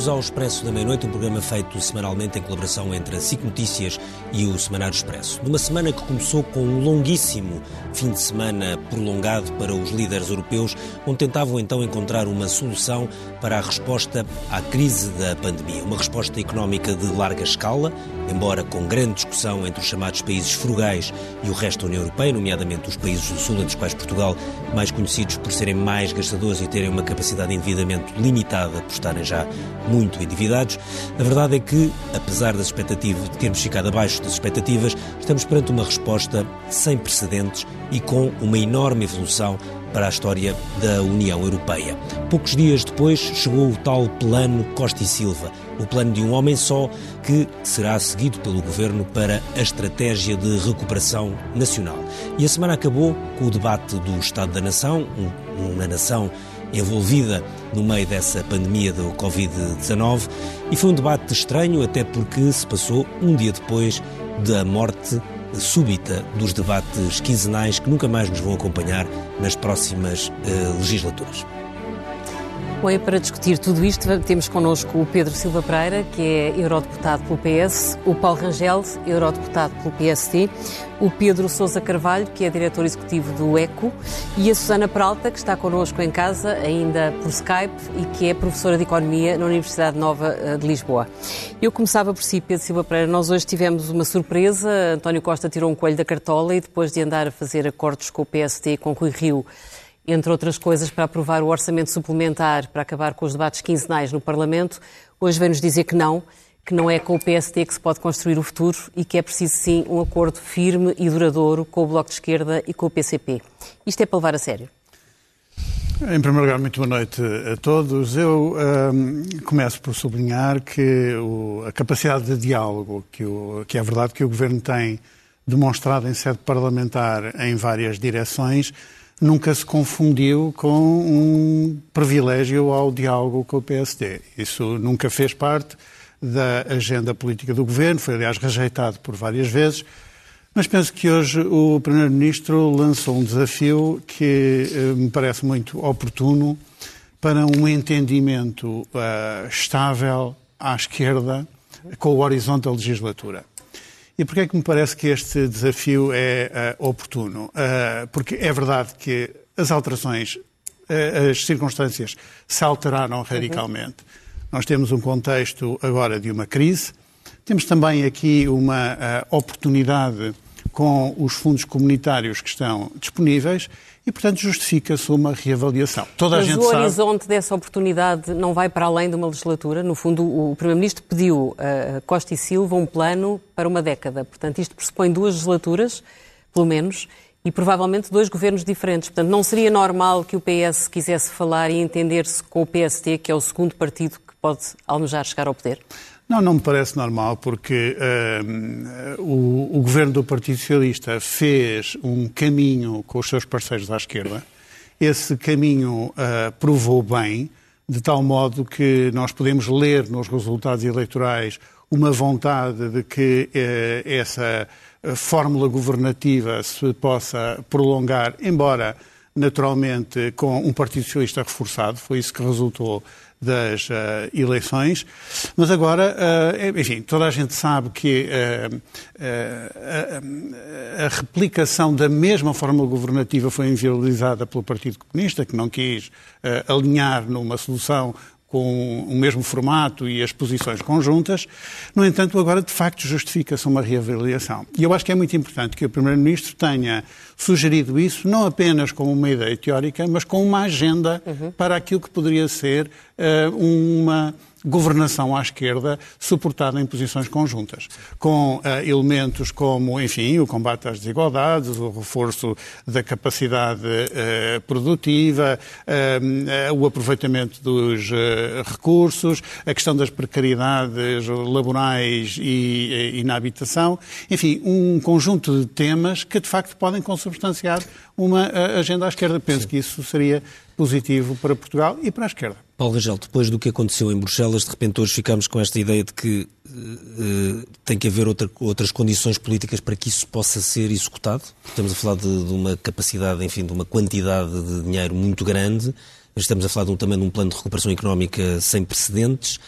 Bem-vindos ao Expresso da Meia-Noite, um programa feito semanalmente em colaboração entre a SIC Notícias e o Semanário Expresso. Numa semana que começou com um longuíssimo fim de semana prolongado para os líderes europeus, onde tentavam então encontrar uma solução para a resposta à crise da pandemia. Uma resposta económica de larga escala, embora com grande discussão entre os chamados países frugais e o resto da União Europeia, nomeadamente os países do Sul, entre os quais Portugal, mais conhecidos por serem mais gastadores e terem uma capacidade de endividamento limitada por estarem já muito endividados. A verdade é que, apesar das expectativas, de termos ficado abaixo das expectativas, estamos perante uma resposta sem precedentes e com uma enorme evolução para a história da União Europeia. Poucos dias depois chegou o tal plano Costa e Silva, o plano de um homem só que será seguido pelo governo para a estratégia de recuperação nacional. E a semana acabou com o debate do Estado da Nação, uma nação envolvida no meio dessa pandemia do Covid-19 e foi um debate estranho, até porque se passou um dia depois da morte súbita dos debates quinzenais que nunca mais nos vão acompanhar nas próximas uh, legislaturas. Bom, e para discutir tudo isto, temos connosco o Pedro Silva Pereira, que é eurodeputado pelo PS, o Paulo Rangel, eurodeputado pelo PSD, o Pedro Sousa Carvalho, que é diretor executivo do ECO, e a Susana Peralta, que está connosco em casa, ainda por Skype, e que é professora de Economia na Universidade Nova eh, de Lisboa. Eu começava por si, Pedro Silva Pereira. Nós hoje tivemos uma surpresa. António Costa tirou um coelho da cartola e depois de andar a fazer acordos com o PSD e com Rui Rio, entre outras coisas, para aprovar o orçamento suplementar para acabar com os debates quinzenais no Parlamento, hoje vem-nos dizer que não, que não é com o PSD que se pode construir o futuro e que é preciso sim um acordo firme e duradouro com o Bloco de Esquerda e com o PCP. Isto é para levar a sério? Em primeiro lugar, muito boa noite a todos. Eu um, começo por sublinhar que o, a capacidade de diálogo, que, o, que é verdade que o Governo tem demonstrado em sede parlamentar em várias direções, nunca se confundiu com um privilégio ao diálogo com o PSD. Isso nunca fez parte da agenda política do governo, foi aliás rejeitado por várias vezes. Mas penso que hoje o Primeiro-Ministro lançou um desafio que eh, me parece muito oportuno para um entendimento uh, estável à esquerda com o horizonte da legislatura. E porquê é que me parece que este desafio é uh, oportuno? Uh, porque é verdade que as alterações, uh, as circunstâncias se alteraram radicalmente. Uhum. Nós temos um contexto agora de uma crise, temos também aqui uma oportunidade com os fundos comunitários que estão disponíveis e, portanto, justifica-se uma reavaliação. Toda Mas a gente o sabe... horizonte dessa oportunidade não vai para além de uma legislatura? No fundo, o Primeiro-Ministro pediu a Costa e Silva um plano para uma década. Portanto, isto pressupõe duas legislaturas, pelo menos, e provavelmente dois governos diferentes. Portanto, não seria normal que o PS quisesse falar e entender-se com o PST, que é o segundo partido que pode almejar chegar ao poder? Não, não me parece normal, porque uh, o, o, governo do Partido Socialista fez um caminho com os seus parceiros à esquerda. Esse caminho uh, provou bem, de tal modo que nós podemos ler nos resultados eleitorais uma vontade de que uh, essa fórmula governativa se possa prolongar, embora naturalmente com um Partido Socialista reforçado, foi isso que resultou das uh, eleições, mas agora, uh, enfim, toda a gente sabe que uh, a replicação da mesma fórmula governativa foi inviabilizada pelo Partido Comunista, que não quis alinhar numa solução com o mesmo formato e as posições conjuntas. No entanto, agora de facto justifica-se uma reavaliação. E eu acho que é muito importante que o Primeiro-Ministro tenha sugerido isso, não apenas como uma ideia teórica, mas com uma agenda uhum. para aquilo que poderia ser uh, uma governação à esquerda suportada em posições conjuntas, com uh, elementos como, enfim, o combate às desigualdades, o reforço da capacidade uh, produtiva, uh, o aproveitamento dos recursos, a questão das precariedades laborais e, e na habitação, enfim, um conjunto de temas que de facto podem consubstanciar uma agenda à esquerda. Penso Sim. que isso seria positivo para Portugal e para a esquerda. Paulo Rangel, depois do que aconteceu em Bruxelas, de repente hoje ficamos com esta ideia de que uh, tem que haver outra, outras condições políticas para que isso possa ser executado. Estamos a falar de, de, uma capacidade, enfim, de uma quantidade de dinheiro muito grande. estamos a falar de um, também de um plano de recuperação económica sem precedentes,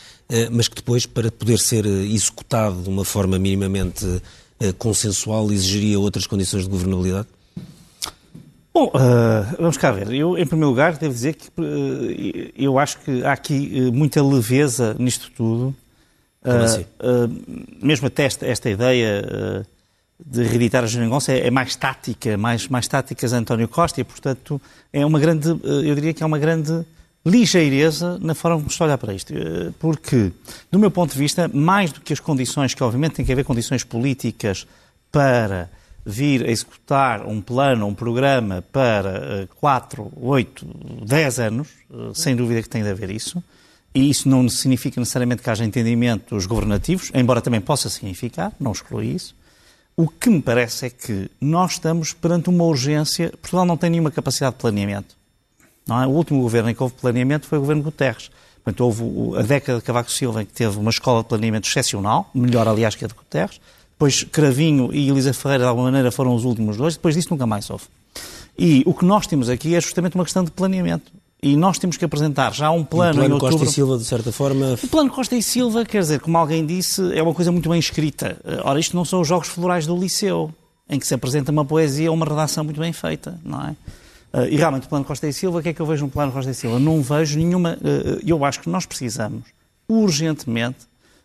mas que depois, para poder ser executado de uma forma minimamente consensual, exigiria outras condições de governabilidade? Bom, uh, vamos cá ver. Eu, em primeiro lugar, devo dizer que uh, eu acho que há aqui uh, muita leveza nisto tudo. Assim? mesmo até esta, esta ideia de reeditar a geringonça é, é, mais tática, mais, mais táticas António Costa e, portanto, é uma grande, eu diria que é uma grande ligeireza na forma como se olha para isto. Porque, do meu ponto de vista, mais do que as condições, que obviamente tem que haver condições políticas para vir a executar um plano, um programa para 4, 8, 10 anos, eh, sem dúvida que tem de haver isso. E isso não significa necessariamente que haja entendimentos governativos, embora também possa significar, não exclui isso. O que me parece é que nós estamos perante uma urgência. Portugal não tem nenhuma capacidade de planeamento. É? O último governo em que houve planeamento foi o governo Guterres. Portanto, houve a década de Cavaco Silva em que teve uma escola de planeamento excepcional, melhor, aliás, que a de Guterres. Depois Cravinho e Elisa Ferreira, de alguma maneira, foram os últimos dois. Depois disso nunca mais houve. E o que nós temos aqui é justamente uma questão de planeamento. E nós temos que apresentar já um plano. E o plano em outubro. Costa e Silva, de certa forma. O plano Costa e Silva, quer dizer, como alguém disse, é uma coisa muito bem escrita. Ora, isto não são os jogos florais do liceu, em que se apresenta uma poesia ou uma redação muito bem feita, não é? Eh, e realmente o plano Costa e Silva, o que é que eu vejo no plano Costa e Silva? Não vejo nenhuma. Eh, eu acho que nós precisamos, urgentemente,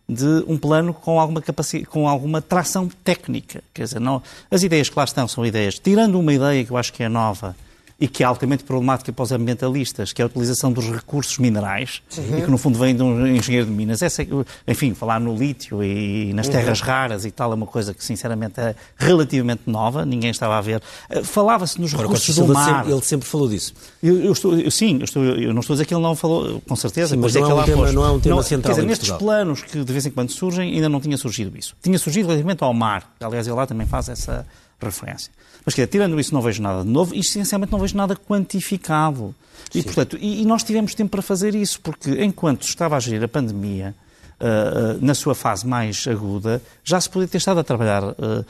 de um plano com alguma, capacidade, com alguma tração técnica. Quer dizer, não, as ideias que lá estão são ideias, tirando uma ideia que eu acho que é nova, e que é altamente problemática para os ambientalistas, que é a utilização dos recursos minerais, uhum. e que no fundo vem de um engenheiro de Minas. Essa, é enfim, falar no lítio e nas terras uhum. raras e tal é uma coisa que sinceramente é relativamente nova, ninguém estava a ver. Eh, falava-se nos Agora, recursos do mar. Sempre, ele sempre falou disso. Eu, eu estou, eu, sim, eu, estou, eu, não estou a dizer que ele não falou, com certeza, sim, mas não é, um tema, não é um tema não, central quer dizer, nestes planos que de vez em quando surgem, ainda não tinha surgido isso. Tinha surgido relativamente ao mar. Aliás, ele lá também faz essa referência. Mas, quer dizer, tirando isso, não vejo nada de novo e, essencialmente, não vejo nada quantificado. E, portanto, e, e, nós tivemos tempo para fazer isso, porque enquanto estava a gerir a pandemia, uh, uh, na sua fase mais aguda, já se podia ter estado a trabalhar uh,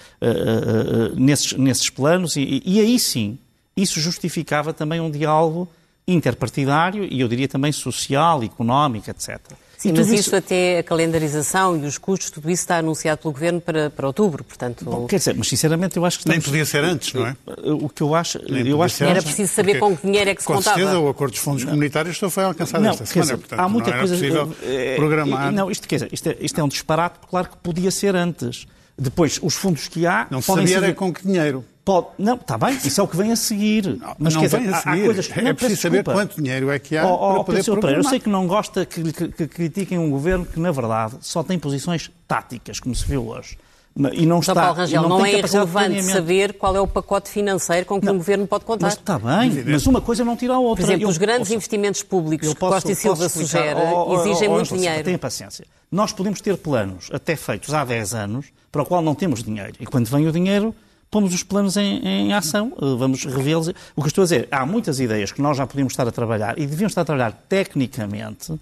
nesses, nesses planos e, e aí sim, isso justificava também um diálogo interpartidário e eu diria também social, económico, etc. Sim, mas isso... até a calendarização e os custos, tudo isso está anunciado pelo Governo para, para outubro, portanto... Bom, quer dizer, mas sinceramente eu acho que... Estamos... Nem podia ser antes, não é? O que eu acho... eu acho que Era preciso saber com que dinheiro é que se com contava. Com certeza o acordo dos fundos comunitários só foi alcançado não, esta semana, dizer, portanto há muita não era coisa, possível é, programar... Não, isto, quer dizer, isto, é, isto é um disparate, claro que podia ser antes. Depois, os fundos que há... Não se sabia ser... era com que dinheiro. Pode, não, está bem, isso é o que vem a seguir. Não, mas não quer dizer, a seguir. Há, coisas que, é não, preciso saber quanto dinheiro é que há oh, para poder programar. Eu sei que não gosta que, que, que, critiquem um governo que, na verdade, só tem posições táticas, como se viu hoje. E não está, Paulo Rangel, não, não é irrelevante saber qual é o pacote financeiro com que não, um governo pode contar. Mas está bem, mas uma coisa não tira a outra. Por exemplo, eu, os grandes investimentos públicos que Costa e Silva sugere oh, exigem oh, muito dinheiro. Tenha paciência. Nós podemos ter planos até feitos há 10 anos para o qual não temos dinheiro. E quando vem o dinheiro, pomos os planos em, em ação, eh, vamos revê-los. O que estou a dizer, há muitas ideias que nós já podíamos estar a trabalhar e devíamos estar a trabalhar tecnicamente,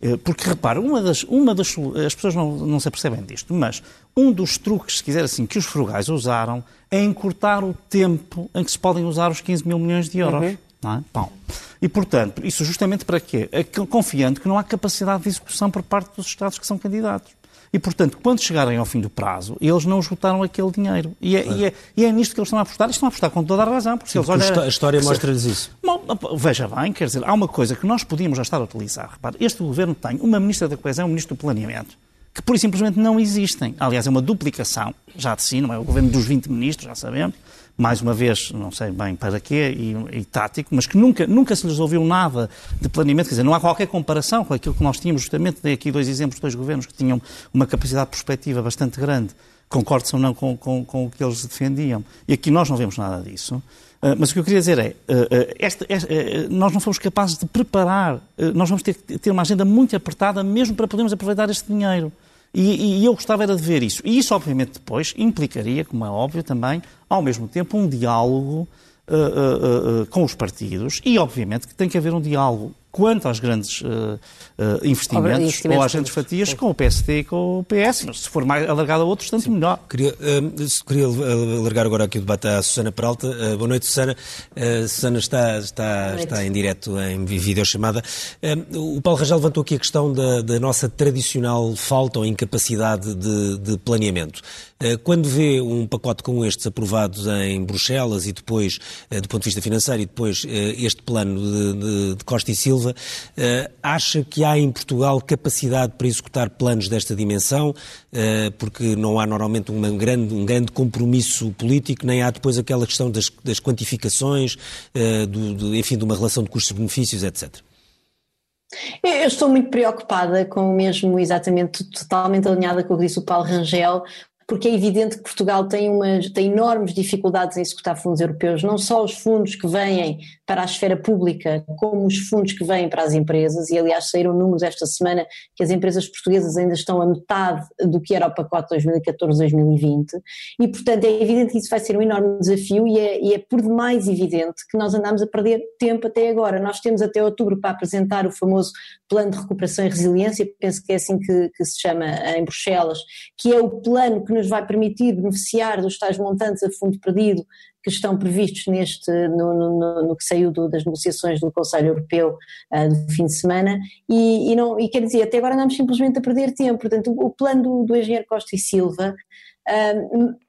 eh, porque, repara, uma das, uma das as pessoas não, não se apercebem disto, mas um dos truques, se quiser assim, que os frugais usaram é encurtar o tempo em que se podem usar os 15 mil milhões de euros. Uhum. Não é? Bom, e, portanto, isso justamente para quê? Confiando que não há capacidade de execução por parte dos Estados que são candidatos. E, portanto, quando chegarem ao fim do prazo, eles não esgotaram aquele dinheiro. E é. E é, e é nisto que eles estão a apostar. Eles estão a apostar com toda a razão. Porque Sim, eles, olha, a história mostra-lhes isso. Bom, veja bem, quer dizer, há uma coisa que nós podíamos já estar a utilizar. Repare, este governo tem uma ministra da Coesão e um ministro do Planeamento que pura e simplesmente não existem. Aliás, é uma duplicação, já de si, não é o governo dos 20 ministros, já sabemos, mais uma vez, não sei bem para quê, e, e, tático, mas que nunca, nunca se lhes ouviu nada de planeamento, quer dizer, não há qualquer comparação com aquilo que nós tínhamos, justamente, dei aqui dois exemplos dois governos que tinham uma capacidade de perspectiva bastante grande, concordo ou não com, com, com o que eles defendiam, e aqui nós não vemos nada disso. Uh, mas o que eu queria dizer é, uh, esta, esta, nós não fomos capazes de preparar, nós vamos ter que ter uma agenda muito apertada mesmo para podermos aproveitar este dinheiro. E, e, eu gostava era de ver isso. E isso, obviamente, depois implicaria, como é óbvio também, ao mesmo tempo, um diálogo uh, uh, uh, com os partidos e, obviamente, que tem que haver um diálogo quanto aos grandes uh, investimentos, investimentos, ou às grandes fatias com o PSD e com o PS. Mas se for mais alargado a outros, tanto Sim. melhor. Queria, uh, queria alargar agora aqui o debate à Susana Peralta. Uh, boa noite, Susana. Uh, Susana está, está, está em direto, em videochamada. Uh, o Paulo Rangel levantou aqui a questão da, da nossa tradicional falta ou incapacidade de, de planeamento. Quando vê um pacote como este aprovado em Bruxelas e depois, do ponto de vista financeiro, e depois este plano de, de, de Costa e Silva, Silva, eh, acha que há em Portugal capacidade para executar planos desta dimensão, eh, porque não há normalmente um grande, um grande compromisso político, nem há depois aquela questão das, das quantificações, eh, do, enfim, de uma relação de custos-benefícios, etc. Eu estou muito preocupada com o mesmo, exatamente, totalmente alinhada com o que disse o Paulo Rangel, porque é evidente que Portugal tem, umas, tem enormes dificuldades em executar fundos europeus, não só os fundos que vêm para a esfera pública, como os fundos que vêm para as empresas, e aliás saíram números esta semana que as empresas portuguesas ainda estão a metade do que era o pacote 2014-2020, e portanto é evidente que isso vai ser um enorme desafio e é, e é por demais evidente que nós andamos a perder tempo até agora. Nós temos até outubro para apresentar o famoso Plano de Recuperação e Resiliência, penso que é assim que, que se chama em Bruxelas, que é o plano que nos vai permitir beneficiar dos tais montantes a fundo perdido que estão previstos neste, no, no, no que saiu do, das negociações do Conselho Europeu uh, do fim de semana, e, e, não, e quer dizer, até agora andamos simplesmente a perder tempo, portanto o, o plano do, do engenheiro Costa e Silva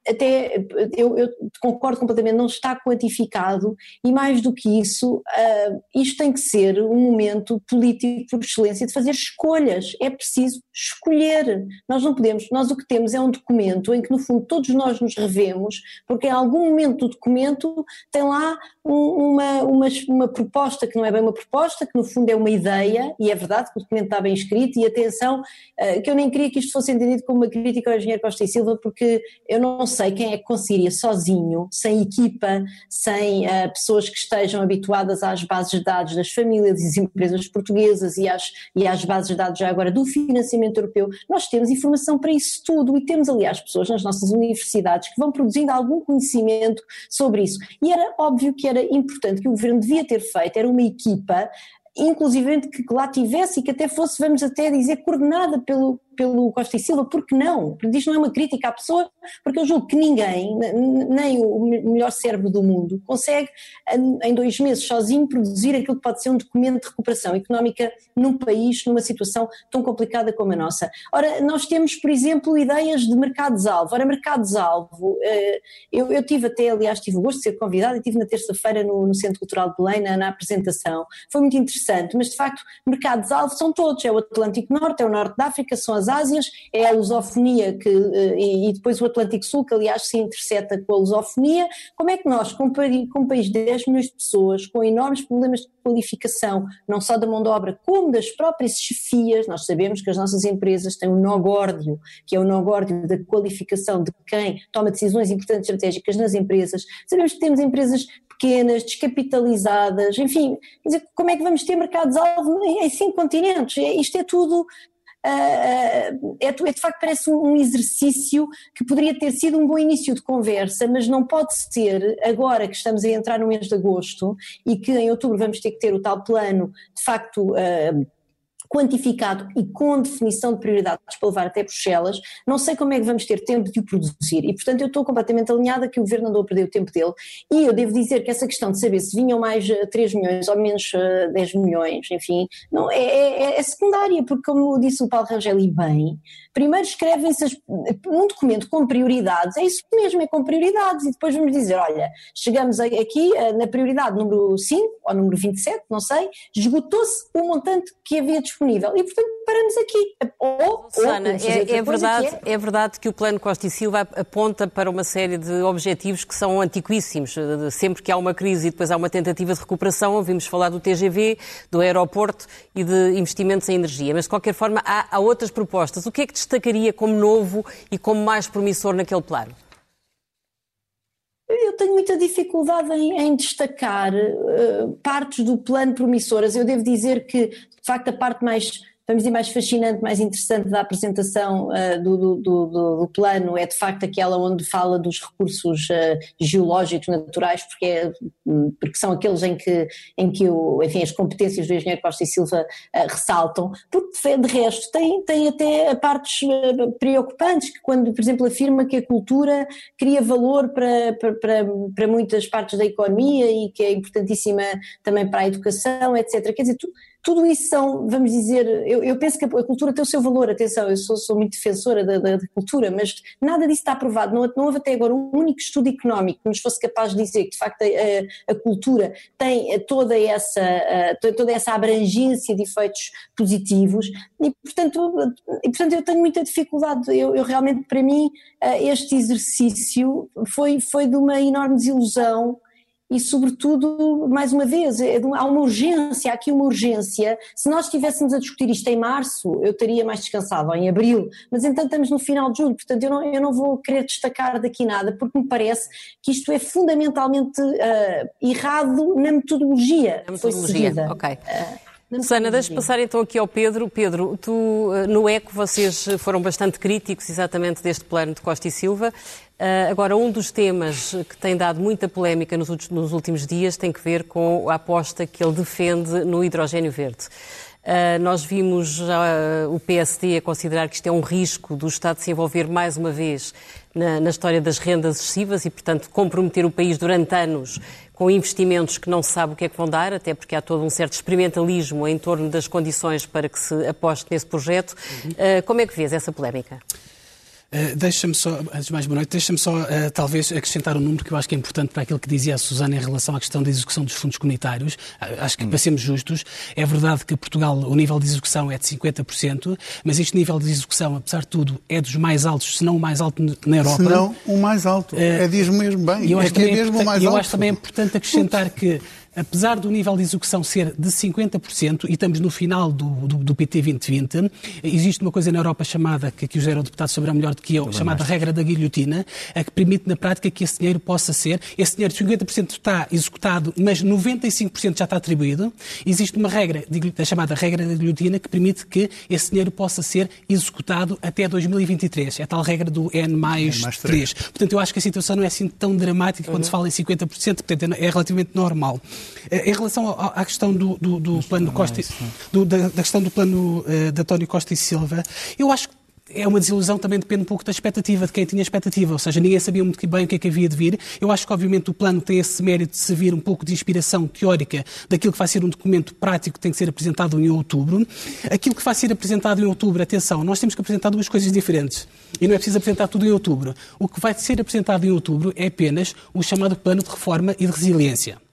até eu, eu, concordo completamente, não está quantificado e mais do que isso, uh, isto tem que ser um momento político por excelência de fazer escolhas, é preciso escolher, nós não podemos, nós o que temos é um documento em que no fundo todos nós nos revemos, porque em algum momento do documento tem lá uma, uma, uma proposta que não é bem uma proposta, que no fundo é uma ideia, e é verdade que o documento está bem escrito, e atenção, uh, que eu nem queria que isto fosse entendido como uma crítica ao engenheiro Costa e Silva, porque eu não sei quem é que conseguiria sozinho, sem equipa, sem uh, pessoas que estejam habituadas às bases de dados das famílias e das empresas portuguesas e às, e às bases de dados já agora do financiamento europeu. Nós temos informação para isso tudo e temos, aliás, pessoas nas nossas universidades que vão produzindo algum conhecimento sobre isso. E era óbvio que era importante, que o governo devia ter feito, era uma equipa inclusive que lá tivesse e que até fosse, vamos até dizer, coordenada pelo, pelo Costa e Silva, porque não? Porque isto não é uma crítica à pessoa, porque eu julgo que ninguém, nem o melhor cérebro do mundo, consegue em dois meses sozinho produzir aquilo que pode ser um documento de recuperação económica num país, numa situação tão complicada como a nossa. Ora, nós temos, por exemplo, ideias de mercados-alvo. Ora, mercados-alvo, eh, eu, eu tive até, aliás, tive o gosto de ser convidada e tive na terça-feira no, no, Centro Cultural de Belém, na, na apresentação. Foi muito interessante, mas de facto, mercados-alvo são todos, é o Atlântico Norte, é o Norte da África, são as as Ásias, é a lusofonia que, eh, e, depois o Atlântico Sul, que aliás se intercepta com a lusofonia. Como é que nós, com, um país de 10 milhões de pessoas, com enormes problemas de qualificação, não só da mão de obra, como das próprias chefias, nós sabemos que as nossas empresas têm um nó górdio, que é o nó górdio da qualificação de quem toma decisões importantes estratégicas nas empresas. Sabemos que temos empresas pequenas, descapitalizadas, enfim, como é que vamos ter mercados-alvo em cinco continentes? É, isto é tudo é, é, de facto parece um exercício que poderia ter sido um bom início de conversa, mas não pode ser agora que estamos a entrar no mês de agosto e que em outubro vamos ter que ter o tal plano de facto quantificado e com definição de prioridades para levar até Bruxelas, não sei como é que vamos ter tempo de o produzir. E portanto eu estou completamente alinhada que o Governo andou a perder o tempo dele. E eu devo dizer que essa questão de saber se vinham mais 3 eh, milhões ou menos 10 eh, milhões, enfim, não, é, é, é secundária, porque como disse o Paulo Rangel e bem, primeiro escrevem-se um documento com prioridades, é isso mesmo, é com prioridades, e depois vamos dizer, olha, chegamos aqui eh, na prioridade número 5 ou número 27, não sei, esgotou-se o montante que havia disponível e portanto paramos aqui. Ou, Susana, ou é, é verdade, é... é... verdade que o plano Costa e Silva aponta para uma série de objetivos que são antiquíssimos. Sempre que há uma crise e depois há uma tentativa de recuperação, ouvimos falar do TGV, do aeroporto e de investimentos em energia. Mas de qualquer forma há, há outras propostas. O que é que destacaria como novo e como mais promissor naquele plano? Eu tenho muita dificuldade em, em destacar uh, partes do plano promissoras. Eu devo dizer que, de facto, a parte mais vamos dizer, mais fascinante, mais interessante da apresentação uh, do, do, do, do, plano é de facto aquela onde fala dos recursos uh, geológicos naturais, porque, é, porque são aqueles em que, em que o, enfim, as competências do engenheiro Costa e Silva uh, ressaltam, porque de resto tem, tem até partes preocupantes, que quando, por exemplo, afirma que a cultura cria valor para, para, para, muitas partes da economia e que é importantíssima também para a educação, etc. Quer dizer, tu, tudo isso são, vamos dizer, eu, eu, penso que a cultura tem o seu valor, atenção, eu sou, sou muito defensora da, da, da, cultura, mas nada disso está aprovado, não, não houve até agora um único estudo económico que nos fosse capaz de dizer que de facto a, a cultura tem toda essa, toda essa abrangência de efeitos positivos e portanto, e, portanto eu tenho muita dificuldade, eu, eu realmente para mim este exercício foi, foi de uma enorme desilusão e, sobretudo, mais uma vez, é há uma urgência, há aqui uma urgência. Se nós estivéssemos a discutir isto em março, eu estaria mais descansado, ou em abril, mas então estamos no final de julho, portanto eu não, eu não vou querer destacar daqui nada, porque me parece que isto é fundamentalmente uh, errado na metodologia. Na metodologia, ok. Uh, Susana, deixa passar então aqui ao Pedro. Pedro, tu, eh, no ECO, vocês foram bastante críticos exatamente deste plano de Costa e Silva. Uh, agora, um dos temas que tem dado muita polémica nos, nos, últimos dias tem que ver com a aposta que ele defende no hidrogênio verde. Uh, nós vimos já o PSD a considerar que isto é um risco do Estado se envolver mais uma vez na, na história das rendas excessivas e, portanto, comprometer o país durante anos com investimentos que não se sabe o que é que vão dar, até porque há todo um certo experimentalismo em torno das condições para que se aposte nesse projeto. Uhum. Uh, como é que vês essa polémica? Uh, deixa-me só, antes de mais boa noite, deixa-me só uh, talvez acrescentar um número que eu acho que é importante para aquilo que dizia a Susana em relação à questão da execução dos fundos comunitários. Uh, acho que, hum. para sermos justos, é verdade que Portugal, o nível de execução é de 50%, mas este nível de execução, apesar de tudo, é dos mais altos, se não o mais alto na Europa. Se não o mais alto. é diz mesmo bem. Eu acho é que é, é mesmo o mais alto. Eu acho também importante acrescentar que apesar do nível de execução ser de 50%, e estamos no final do, do, do PT 2020, existe uma coisa na Europa chamada, que aqui os eurodeputados saberão melhor do que eu, chamada regra da guilhotina, a que permite na prática que esse dinheiro possa ser, esse dinheiro de 50% está executado, mas 95% já está atribuído. Existe uma regra, a chamada regra da guilhotina, que permite que esse dinheiro possa ser executado até 2023. É a tal regra do N mais, N mais 3. 3. Portanto, eu acho que a situação não é assim tão dramática uhum. quando se fala em 50%, portanto, é relativamente normal. Eh, em relação à questão do, do, do plano Costa, do, da, da, questão do plano uh, de António Costa e Silva, eu acho que é uma desilusão, também depende um pouco da expectativa, de quem tinha expectativa, ou seja, ninguém sabia muito bem o que é que havia de vir. Eu acho que, obviamente, o plano tem esse mérito de servir um pouco de inspiração teórica daquilo que vai ser um documento prático que tem que ser apresentado em outubro. Aquilo que vai ser apresentado em outubro, atenção, nós temos que apresentar duas coisas diferentes. E não é preciso apresentar tudo em outubro. O que vai ser apresentado em outubro é apenas o chamado plano de reforma e de resiliência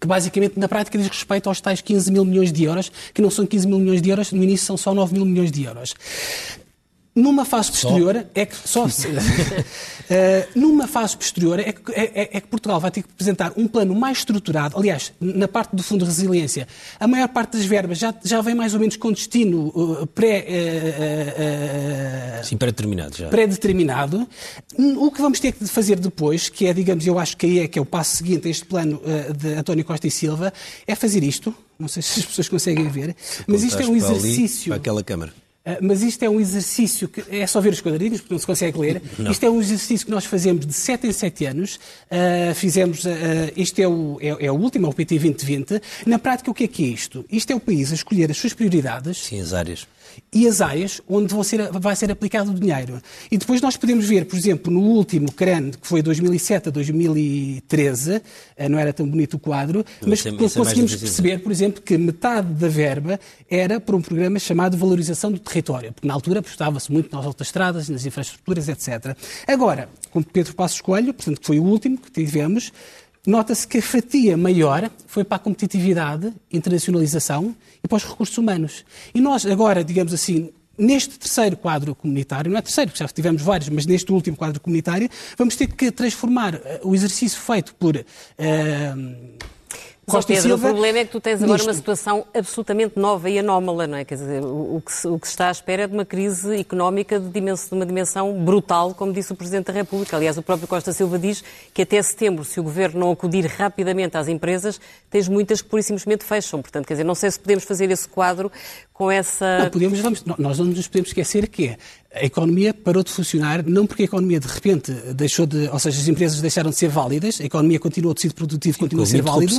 que basicamente na prática diz respeito aos tais 15 mil milhões de euros, que não são 15 mil milhões de euros, no início são só 9 mil milhões de euros. Numa fase posterior, só? é que só uh, numa fase posterior é que, é, é que, Portugal vai ter que apresentar um plano mais estruturado. Aliás, na parte do Fundo de Resiliência, a maior parte das verbas já, já vem mais ou menos com destino uh, pré, uh, Sim, pré-determinado já. Pré-determinado. O que vamos ter que fazer depois, que é, digamos, eu acho que aí é que é o passo seguinte a este plano de António Costa e Silva, é fazer isto. Não sei se as pessoas conseguem ver, mas isto é um exercício. Para, ali, para aquela Câmara. Ah, mas isto é um exercício que é só ver os quadradinhos, porque não se consegue ler. Não. Isto é um exercício que nós fazemos de 7 em 7 anos. Uh, fizemos, uh, este é o, é, é, o último, é o PT 2020. Na prática, o que é que é isto? Isto é o país a escolher as suas prioridades. Sim, as áreas e as áreas onde ser, vai ser aplicado o dinheiro. E depois nós podemos ver, por exemplo, no último CRAN, que foi 2007 a 2013, eh, não era tão bonito o quadro, mas é, conseguimos é perceber, por exemplo, que metade da verba era para um programa chamado Valorização do Território, porque na altura apostava-se muito nas autoestradas, nas infraestruturas, etc. Agora, com Pedro Passos Coelho, portanto, que foi o último que tivemos, nota-se que a fatia maior foi para a competitividade, internacionalização e para os recursos humanos. E nós agora, digamos assim, neste terceiro quadro comunitário, não é terceiro, já tivemos vários, mas neste último quadro comunitário, vamos ter que transformar eh, o exercício feito por uh, Costa Pedro, Silva... O problema é que tu tens agora uma situação absolutamente nova e anómala, não é? Quer dizer, o, que, se, o que se está à espera é de uma crise económica de, dimensão, de uma dimensão brutal, como disse o Presidente da República. Aliás, o próprio Costa Silva diz que até setembro, se o Governo não acudir rapidamente às empresas, tens muitas que por simplesmente fecham. Portanto, quer dizer, não sei se podemos fazer esse quadro com essa... Não, podemos, vamos, nós não nos podemos esquecer que é a economia parou de funcionar, não porque a economia de repente deixou de, ou seja, as empresas deixaram de ser válidas, a economia continua, o tecido produtivo continua a ser válido.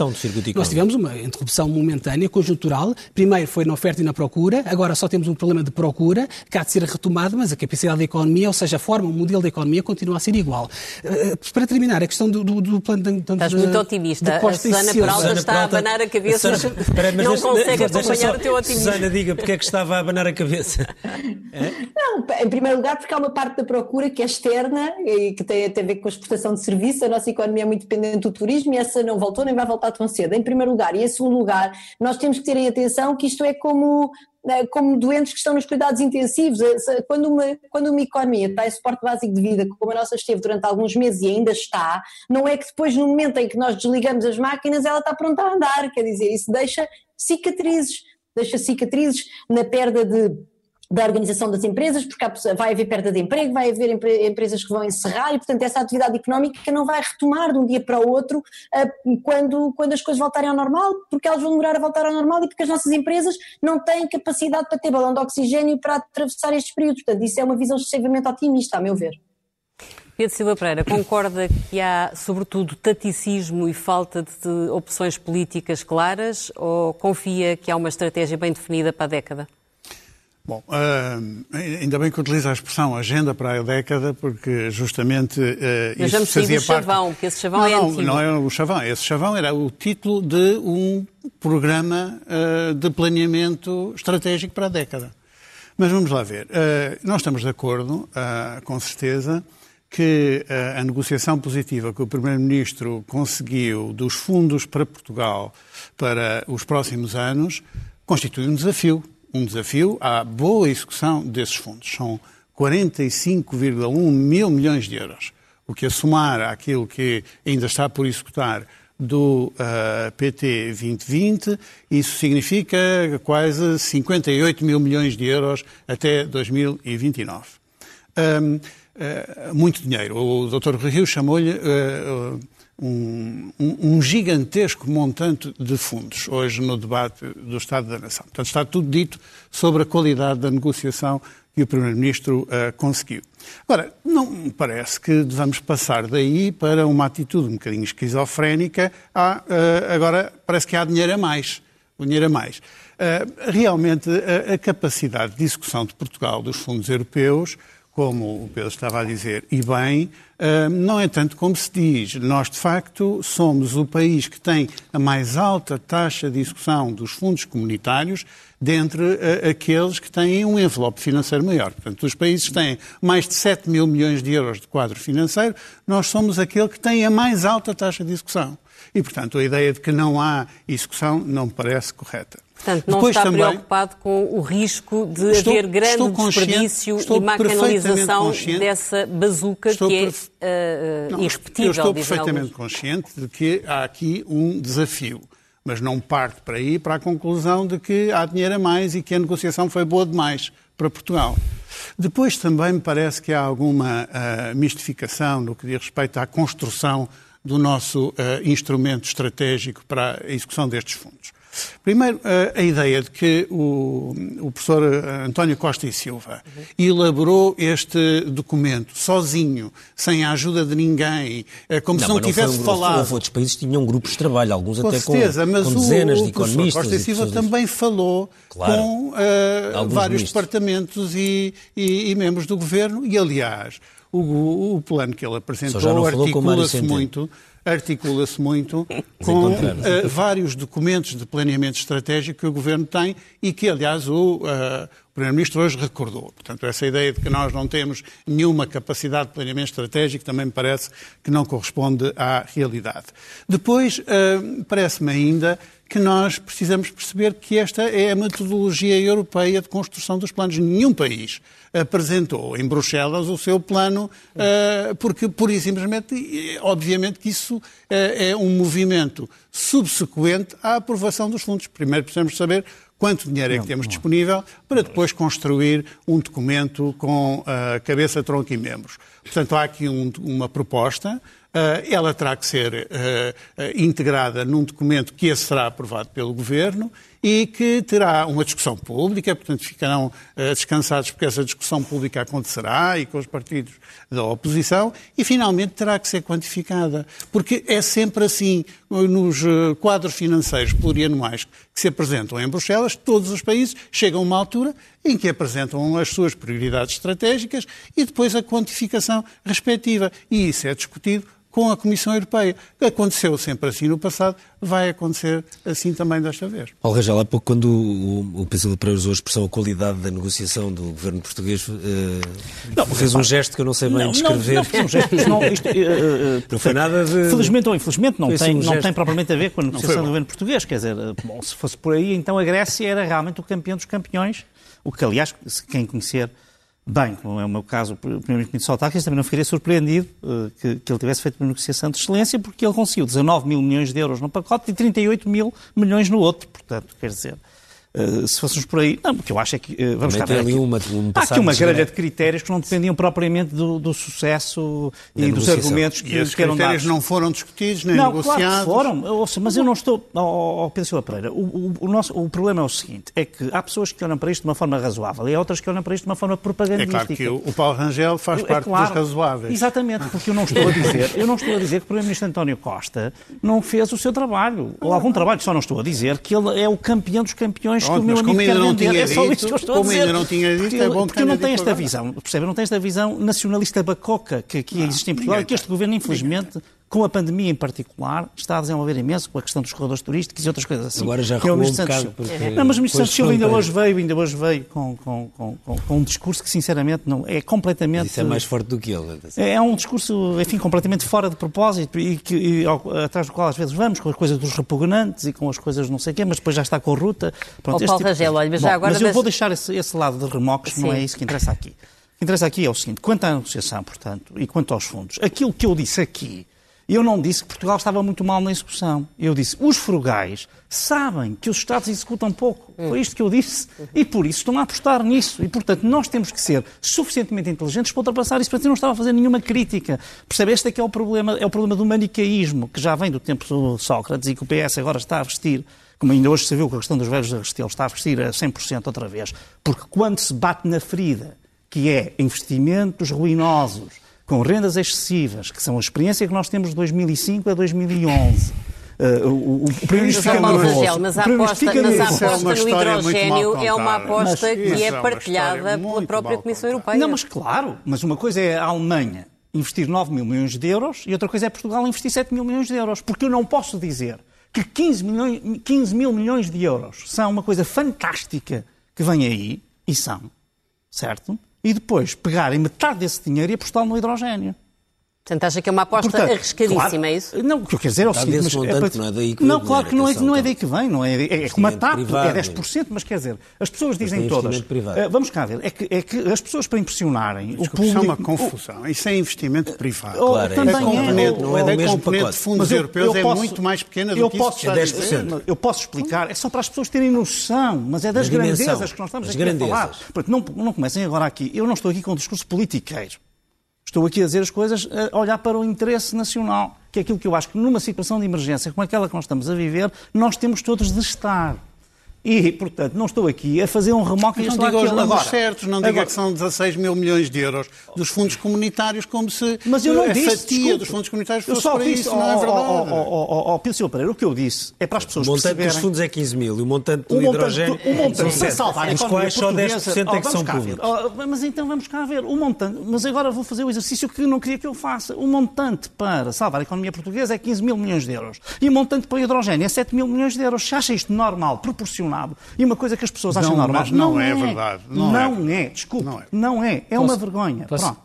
Nós tivemos uma interrupção momentânea, conjuntural, primeiro foi na oferta e na procura, agora só temos um problema de procura, que há de ser retomado, mas a capacidade da economia, ou seja, a forma, o modelo da economia continua a ser igual. Uh, para terminar, a questão do, do, do plano de, de, Estás muito otimista. A Susana Peralta está a abanar a cabeça, não consegue acompanhar o teu otimismo. Susana, diga porque é que estava a abanar a cabeça. É? Não, em primeiro lugar, porque há uma parte da procura que é externa e que tem, tem a ver com a exportação de serviços. A nossa economia é muito dependente do turismo e essa não voltou nem vai voltar tão cedo. Em primeiro lugar. E em segundo lugar, nós temos que ter em atenção que isto é como né, como doentes que estão nos cuidados intensivos. Quando uma, quando uma economia está em suporte básico de vida, como a nossa esteve durante alguns meses e ainda está, não é que depois, no momento em que nós desligamos as máquinas, ela está pronta a andar. Quer dizer, isso deixa cicatrizes, deixa cicatrizes na perda de da organização das empresas, porque vai haver perda de emprego, vai haver empresas que vão encerrar e, portanto, essa atividade económica não vai retomar de um dia para o outro uh, quando, quando as coisas voltarem ao normal, porque elas vão demorar a voltar ao normal e porque as nossas empresas não têm capacidade para ter balão de oxigênio para atravessar estes períodos. Portanto, isso é uma visão excessivamente otimista, a meu ver. Pedro Silva Pereira, concorda que há, sobretudo, taticismo e falta de opções políticas claras ou confia que há uma estratégia bem definida para a década? Bom, ainda bem que utiliza a expressão agenda para a década, porque justamente uh, Mas isso fazia do parte... chavão, que esse chavão não, é não, antigo. Não, é o chavão. Esse chavão era o título de um programa uh, de planeamento estratégico para a década. Mas vamos lá ver. Uh, nós estamos de acordo, uh, com certeza, que a negociação positiva que o Primeiro-Ministro conseguiu dos fundos para Portugal para os próximos anos constitui um desafio um desafio à boa execução desses fundos. São 45,1 mil milhões de euros, o que a somar àquilo que ainda está por executar do uh, PT 2020, isso significa quase 58 mil milhões de euros até 2029. Um, uh, muito dinheiro. O Dr. Rio chamou-lhe uh, um, um, gigantesco montante de fundos hoje no debate do Estado da Nação. Portanto, está tudo dito sobre a qualidade da negociação que o Primeiro-Ministro uh, conseguiu. Agora, não me parece que devamos passar daí para uma atitude um bocadinho esquizofrénica. Uh, agora parece que há dinheiro a mais. Dinheiro a mais. Uh, realmente, a, a capacidade de execução de Portugal dos fundos europeus como o Pedro estava a dizer, e bem, eh, não é tanto como se diz. Nós, de facto, somos o país que tem a mais alta taxa de execução dos fundos comunitários dentre eh, aqueles que têm um envelope financeiro maior. Portanto, os países que têm mais de 7 mil milhões de euros de quadro financeiro, nós somos aquele que tem a mais alta taxa de execução. E, portanto, a ideia de que não há execução não me parece correta. Portanto, não Depois está também, preocupado com o risco de estou, haver grande desperdício e macanalização dessa bazuca que é uh, não, irrepetível. Eu estou perfeitamente consciente de que há aqui um desafio, mas não parto para aí para a conclusão de que há dinheiro a mais e que a negociação foi boa demais para Portugal. Depois também me parece que há alguma uh, mistificação no que diz respeito à construção do nosso uh, instrumento estratégico para a execução destes fundos. Primeiro, a ideia de que o, o professor António Costa e Silva uhum. elaborou este documento sozinho, sem a ajuda de ninguém, eh, como não, se não, não tivesse um falado. Houve outros países que tinham grupos de trabalho, alguns com até certeza, com, com dezenas o, de economistas. Costa e Silva também falou claro, com uh, vários ministros. departamentos e, e, e, membros do governo, e aliás, o, o plano que ele apresentou articula-se muito articula-se muito com uh, vários documentos de planeamento estratégico que o Governo tem e que, aliás, o uh, Primeiro-Ministro hoje recordou. Portanto, essa ideia de que nós não temos nenhuma capacidade de planeamento estratégico também me parece que não corresponde à realidade. Depois, uh, parece-me ainda que nós precisamos perceber que esta é a metodologia europeia de construção dos planos. Nenhum país apresentou em Bruxelas o seu plano, uh, porque, por e simplesmente, obviamente que isso uh, é um movimento subsequente à aprovação dos fundos. Primeiro precisamos saber quanto dinheiro é que temos disponível para depois construir um documento com uh, cabeça, tronco e membros. Portanto, há aqui um, uma proposta eh, ela terá que ser eh, eh, integrada num documento que esse será aprovado pelo Governo e que terá uma discussão pública, portanto ficarão descansados porque essa discussão pública acontecerá e com os partidos da oposição e finalmente terá que ser quantificada, porque é sempre assim nos quadros financeiros plurianuais que se apresentam em Bruxelas, todos os países chegam a uma altura em que apresentam as suas prioridades estratégicas e depois a quantificação respectiva. E isso é discutido com a Comissão Europeia. Aconteceu sempre assim no passado, vai acontecer assim também desta vez. Paulo Rangel, há pouco, quando o, o Pedro Pereira usou a expressão a qualidade da negociação do governo português, uh, não, fez um gesto que eu não sei bem não, descrever. Não, não fez um gesto. Não, isto, uh, uh, não foi nada de. Felizmente ou infelizmente, não, tem, um não tem propriamente a ver com a negociação do governo português. Quer dizer, bom, se fosse por aí, então a Grécia era realmente o campeão dos campeões. O que, aliás, quem conhecer bem, como é o meu caso, o Primeiro-Ministro Sotakis, também não ficaria surpreendido uh, que, que, ele tivesse feito uma negociação de excelência, porque ele conseguiu 19 mil milhões de euros no pacote e 38 mil milhões no outro. Portanto, quer dizer, Uh, se fôssemos por aí. Não, porque eu acho é que. Uh, vamos cá ver. Aqui, uma, um há aqui uma grelha de critérios que não dependiam propriamente do, do sucesso da e dos argumentos que, e que eram dados. não foram discutidos nem não, negociados. Claro foram, ouça, mas eu não estou. Ó, oh, Pedro Silva Pereira, o, o, o, nosso, o problema é o seguinte: é que há pessoas que olham para isto de uma forma razoável e há outras que olham para isto de uma forma propagandística. É claro que o, o Paulo Rangel faz é, parte claro, dos razoáveis. Exatamente, porque eu não estou a dizer, eu não estou a dizer que o Primeiro-Ministro António Costa não fez o seu trabalho, ou algum trabalho, só não estou a dizer que ele é o campeão dos campeões que o meu amigo quer não tinha é só dito, isso que eu estou como a dizer. ainda não tinha dito, porque, é bom porque não tem esta visão, percebe? Não tem esta visão nacionalista bacoca que aqui existe em Portugal, que este governo, infelizmente, com a pandemia em particular, está a desenvolver imenso com a questão dos corredores turísticos e outras coisas assim. Agora já recuou um bocado porque... Não, mas o Ministro Santos Silva ainda hoje veio, ainda hoje veio com, com, com, com, um discurso que, sinceramente, não é completamente... Isso é mais forte do que ele. É, é um discurso, enfim, completamente fora de propósito e, que, e ao, atrás do qual às vezes vamos com as coisas dos repugnantes e com as coisas não sei o quê, mas depois já está com a ruta. Pronto, Paulo tipo... Rangel, olha, mas Bom, já agora... Mas eu vou deixar esse, esse lado de remoques, Sim. não é isso que interessa aqui. O que interessa aqui é o seguinte, quanto à negociação, portanto, e quanto aos fundos, aquilo que eu disse aqui eu não disse que Portugal estava muito mal na execução. Eu disse, os frugais sabem que os Estados executam pouco. Foi isto que eu disse. E por isso estão a apostar nisso. E, portanto, nós temos que ser suficientemente inteligentes para ultrapassar isso. Portanto, eu não estava a fazer nenhuma crítica. Percebe? Este é que é o problema, é o problema do manicaísmo, que já vem do tempo do Sócrates e que o PS agora está a vestir como ainda hoje se viu com a questão dos velhos da Restelo, está a vestir a 100% outra vez. Porque quando se bate na ferida, que é investimentos ruinosos, com rendas excessivas, que são a experiência que nós temos de 2005 a 2011. Uh, o, o Primeiro-Ministro fica nervoso. Mas a aposta, mas a aposta no hidrogênio é uma aposta mas, que é, é partilhada pela própria Comissão Europeia. Não, mas claro, mas uma coisa é a Alemanha investir 9 mil milhões de euros e outra coisa é Portugal investir 7 mil milhões de euros. Porque eu não posso dizer que 15, milhões, 15 mil milhões de euros são uma coisa fantástica que vem aí, e são, certo? E depois pegarem metade desse dinheiro e apostá-lo no hidrogênio. Portanto, acha que é uma aposta Portanto, arriscadíssima, claro, é isso? Não, o que eu quero dizer é o seguinte... Mas montante, é não é daí que Não, claro que não é, não é daí que vem. Não é, é, é como a TAP, é 10%, mas quer dizer, as pessoas dizem todas... Uh, vamos cá ver, é que, é que as pessoas para impressionarem Desculpa, o público... Isso é uma confusão, o, isso é investimento privado. Claro, também é, componente, não é do mesmo pacote. de fundos eu, europeus eu posso, é muito mais pequena do que posso, isso é 10%. Eu posso explicar, é só para as pessoas terem noção, mas é das grandezas que nós estamos aqui a falar. Portanto, não comecem agora aqui, eu não estou aqui com um discurso politiqueiro. Estou aqui a dizer as coisas a olhar para o interesse nacional, que é aquilo que eu acho que numa situação de emergência como aquela que nós estamos a viver, nós temos todos de estar. E, portanto, não estou aqui a fazer um remoque Não diga os números certos, não diga que são 16 mil milhões de euros dos fundos comunitários, como se Mas eu não a disse, fatia desculpe, dos fundos comunitários fosse para disse, isso, não é verdade. Oh, oh, oh, Pedro Silva Pereira, o que eu disse é para as pessoas O montante perceberem... dos fundos é 15 mil e o montante do hidrogênio o montante são salvar Os quais só 10% é que são públicos. mas então vamos cá ver. O montante... Mas agora vou fazer o exercício que não queria que eu faça. O montante para salvar a economia portuguesa é 15 mil milhões de euros. E o montante para o hidrogênio é 7 mil milhões de euros. Se acha isto normal, proporcional E uma coisa que as pessoas acham Não, normal. mas não é verdade. Não Não, é. é. Desculpe. Não é. Não é. É uma vergonha. posso- Pronto.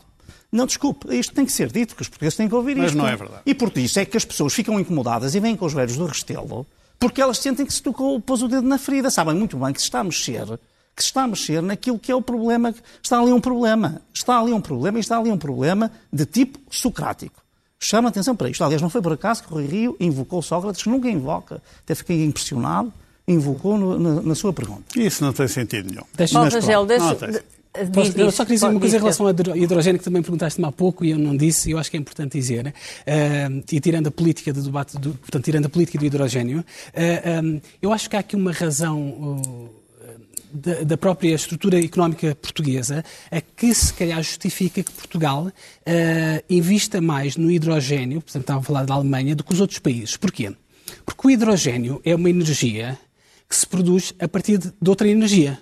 Não, desculpe, isto tem que ser dito, que os portugueses têm que ouvir Mas isto. não é verdade. E por isso é que as pessoas ficam incomodadas e vêm com os velhos do Restelo, porque elas sentem que se tocou, pôs o dedo na ferida. Sabem muito bem que se está a mexer, que se está a mexer naquilo que é o problema. Está ali um problema. Está ali um problema e está ali um problema de tipo socrático. Chama atenção para isto. Aliás, não foi por acaso que o Rui Rio invocou Sócrates, que nunca invoca. Até fiquei impressionado, invocou no- na, na sua pergunta. Isso não tem sentido nenhum. Deixa- Paulo Mas Rangel, deixa... Posso- diz, eu diz, só queria dizer uma diz, coisa em Pedro. relação ao hidro- hidrogênio que também perguntaste-me há pouco e eu não disse, e eu acho que é importante dizer, eh, e tirando a política do debate, do, portanto, tirando a política do hidrogênio, eh, eh, eu acho que há aqui uma razão uh, da, da própria estrutura económica portuguesa a que se calhar justifica que Portugal invista mais no hidrogênio, portanto estava a falar da Alemanha, do que os outros países. Porquê? Porque o hidrogênio é uma energia se produz a partir de, de outra energia.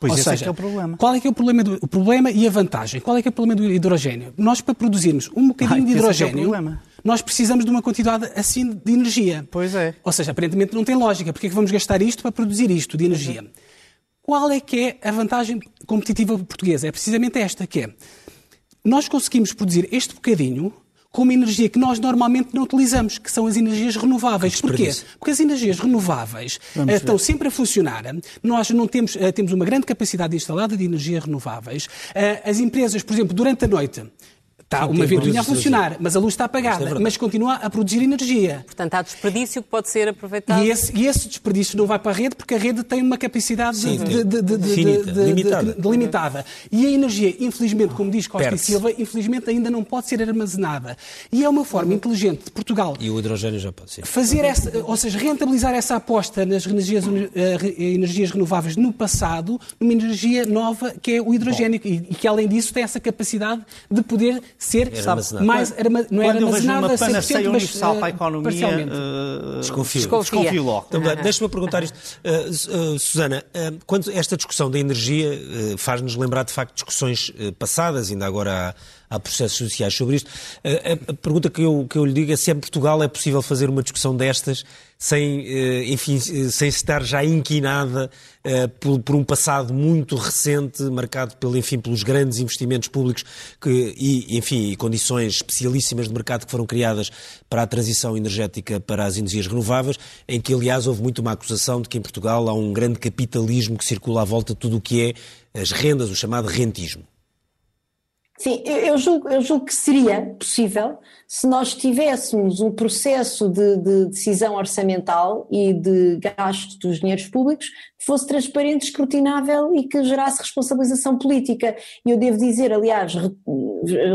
Pois Ou é seja, que é o problema. Qual é que é o problema, do, o problema e a vantagem? Qual é que é o problema do hidrogênio? Nós, para produzirmos um bocadinho Ai, de é é hidrogênio, problema. nós precisamos de uma quantidade assim de energia. Pois é. Ou seja, aparentemente não tem lógica. Porque é que vamos gastar isto para produzir isto de energia? Uhum. Qual é que é a vantagem competitiva portuguesa? É precisamente esta, que é nós conseguimos produzir este bocadinho com uma energia que nós normalmente não utilizamos, que são as energias renováveis. Porquê? Porque as energias renováveis eh, estão sempre a funcionar. Nós não temos, eh, temos uma grande capacidade instalada de energias renováveis. Eh, As empresas, por exemplo, durante a noite, está uma ventoinha a funcionar, mas a luz está é apagada, verdade. mas continua a produzir energia. Portanto, há desperdício que pode ser aproveitado. E esse, e esse desperdício não vai para a rede porque a rede tem uma capacidade Sim, de, de- de- de- finita, de- de- limitada. E a energia, infelizmente, como diz Costa e. Silva, infelizmente ainda não pode ser armazenada. E é uma forma inteligente de Portugal E o hidrogênio já pode ser. fazer essa, ou seja, rentabilizar essa aposta nas energias, eh, energias renováveis no passado, numa energia nova que é o hidrogênio e, e que além disso tem essa capacidade de poder ser Era sabe, armazenado. mais arma, não é Quando eu vejo armazenada uma 100%, panaceia mas, universal eh, para a economia, parcialmente. eh, Desconfio. Desconfia. desconfio logo. Então, Deixa-me perguntar isto. Uh, uh, Susana, uh, quando esta discussão da energia uh, faz-nos lembrar, de facto, discussões uh, passadas, ainda agora há, há processos judiciais sobre isto. A, a pergunta que eu, que eu lhe digo é se em Portugal é possível fazer uma discussão destas sem, uh, enfim, sem estar já inquinada uh, por, por um passado muito recente, marcado pelo, enfim, pelos grandes investimentos públicos que, e, enfim, e condições especialíssimas de mercado que foram criadas para a transição energética para as energias renováveis, em que, aliás, houve muito uma acusação de que em Portugal há um grande capitalismo que circula à volta de tudo o que é as rendas, o chamado rentismo. Sim, eu, julgo, eu julgo que seria possível se nós tivéssemos um processo de, de decisão orçamental e de gasto dos dinheiros públicos que fosse transparente, escrutinável e que gerasse responsabilização política. E eu devo dizer, aliás, re-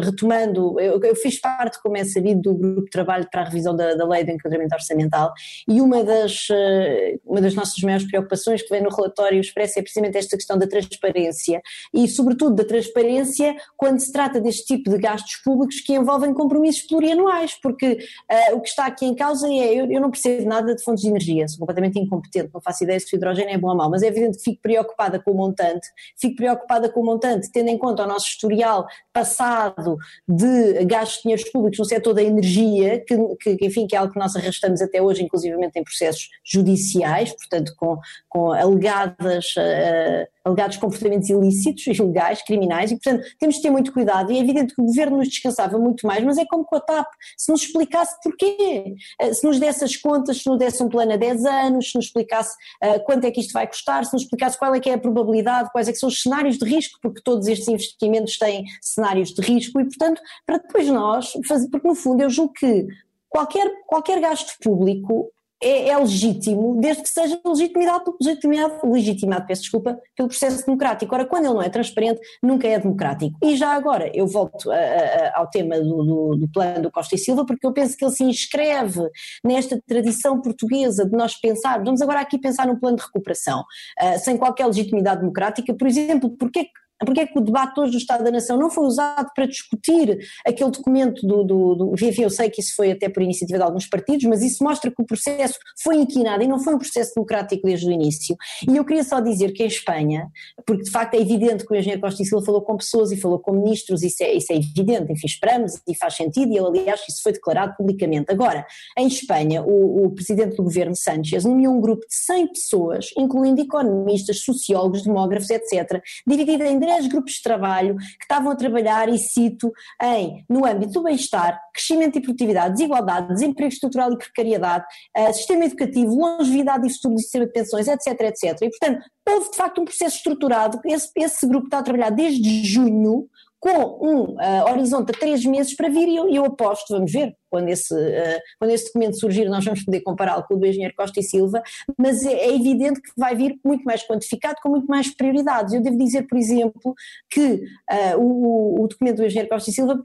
retomando, eu, eu fiz parte, como é sabido, do grupo de trabalho para a revisão da, da lei do enquadramento orçamental e uma das, eh, uma das nossas maiores preocupações que vem no relatório expresso é precisamente esta questão da transparência e, sobretudo, da transparência quando se trata deste tipo de gastos públicos que envolvem compromissos plurianuais, porque eh, o que está aqui em causa é, eu, eu não percebo nada de fontes de energia, sou completamente incompetente, não faço ideia se o hidrogênio é bom ou mau, mas é evidente que fico preocupada com o montante, fico preocupada com o montante, tendo em conta o nosso historial passado de gastos de dinheiros públicos no setor da energia, que, que, enfim, que é algo que nós arrastamos até hoje, inclusivamente em processos judiciais, portanto com, com alegadas, uh, alegados comportamentos ilícitos, ilegais, criminais, e portanto temos de ter muito cuidado, e é evidente que o Governo nos descansava muito mais, mas é como com a TAP, se nos explicasse porquê, uh, se nos desse as contas, se nos desse um plano a 10 anos, se nos explicasse uh, quanto é que isto vai custar, se nos explicasse qual é que é a probabilidade, quais é que são os cenários de risco, porque todos estes investimentos têm cenários de risco, e portanto, para depois nós, fazer, porque no fundo eu julgo que qualquer, qualquer gasto público é, é, legítimo, desde que seja legitimado, legitimado, legitimado, peço desculpa, pelo processo democrático. Ora, quando ele não é transparente, nunca é democrático. E já agora, eu volto a, a, ao tema do, do, do, plano do Costa e Silva, porque eu penso que ele se inscreve nesta tradição portuguesa de nós pensar, vamos agora aqui pensar num plano de recuperação, uh, sem qualquer legitimidade democrática, por exemplo, porque porque é que o debate hoje do Estado da Nação não foi usado para discutir aquele documento do, do, do enfim, eu sei que isso foi até por iniciativa de alguns partidos, mas isso mostra que o processo foi inquinado e não foi um processo democrático desde o início. E eu queria só dizer que em Espanha, porque de facto é evidente que o engenheiro Costa e Silva falou com pessoas e falou com ministros, isso é, isso é evidente, enfim, esperamos e faz sentido, e ele, aliás, isso foi declarado publicamente. Agora, em Espanha, o, o presidente do governo, Sánchez, nomeou um grupo de 100 pessoas, incluindo economistas, sociólogos, demógrafos, etc., dividido em 10 grupos de trabalho que estavam a trabalhar, e cito, em, no âmbito do bem-estar, crescimento e produtividade, desigualdade, desemprego estrutural e precariedade, uh, sistema educativo, longevidade e futuro do sistema de pensões, etc, etc. E, portanto, houve de facto um processo estruturado, esse, esse grupo está a trabalhar desde junho, com um uh, horizonte a três meses para vir e eu, eu aposto, vamos ver, quando esse, uh, quando esse documento surgir, nós vamos poder compará-lo com o do engenheiro Costa e Silva, mas é, é, evidente que vai vir muito mais quantificado, com muito mais prioridades. Eu devo dizer, por exemplo, que uh, o, o, documento do engenheiro Costa e Silva,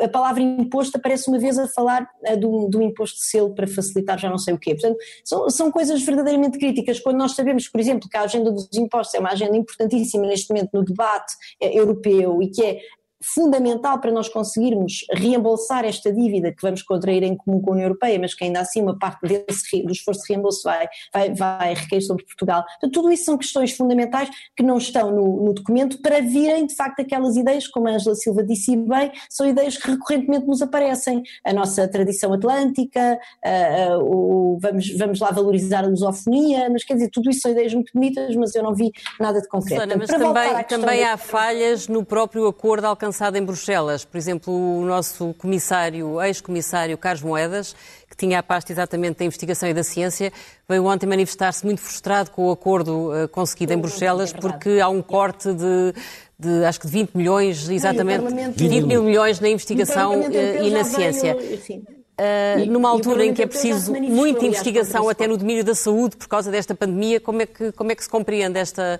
a palavra imposto aparece uma vez a falar uh, do, do, imposto de selo para facilitar já não sei o quê. Portanto, são, são coisas verdadeiramente críticas. Quando nós sabemos, por exemplo, que a agenda dos impostos é uma agenda importantíssima neste momento no debate europeu e que é fundamental para nós conseguirmos reembolsar esta dívida que vamos contrair em comum com a União Europeia, mas que ainda assim uma parte desse, do esforço de reembolso vai, vai, vai recair sobre Portugal. Portanto, tudo isso são questões fundamentais que não estão no, no, documento para virem de facto aquelas ideias, como a Angela Silva disse bem, são ideias que recorrentemente nos aparecem. A nossa tradição atlântica, uh, uh, o, vamos, vamos lá valorizar a lusofonia, mas quer dizer, tudo isso são ideias muito bonitas, mas eu não vi nada de concreto. Susana, mas também, também há falhas no próprio acordo alcançado lançado em Bruxelas. Por exemplo, o nosso comissário, ex-comissário Carlos Moedas, que tinha a pasta exatamente da investigação e da ciência, veio ontem manifestar-se muito frustrado com o acordo uh, conseguido em Bruxelas, é porque há um corte de, de, acho que de 20 milhões, exatamente, Não, 20 mil milhões na investigação uh, e na ciência. Uh, numa altura em que é preciso muita investigação até no domínio da saúde por causa desta pandemia, como é que, como é que se compreende esta,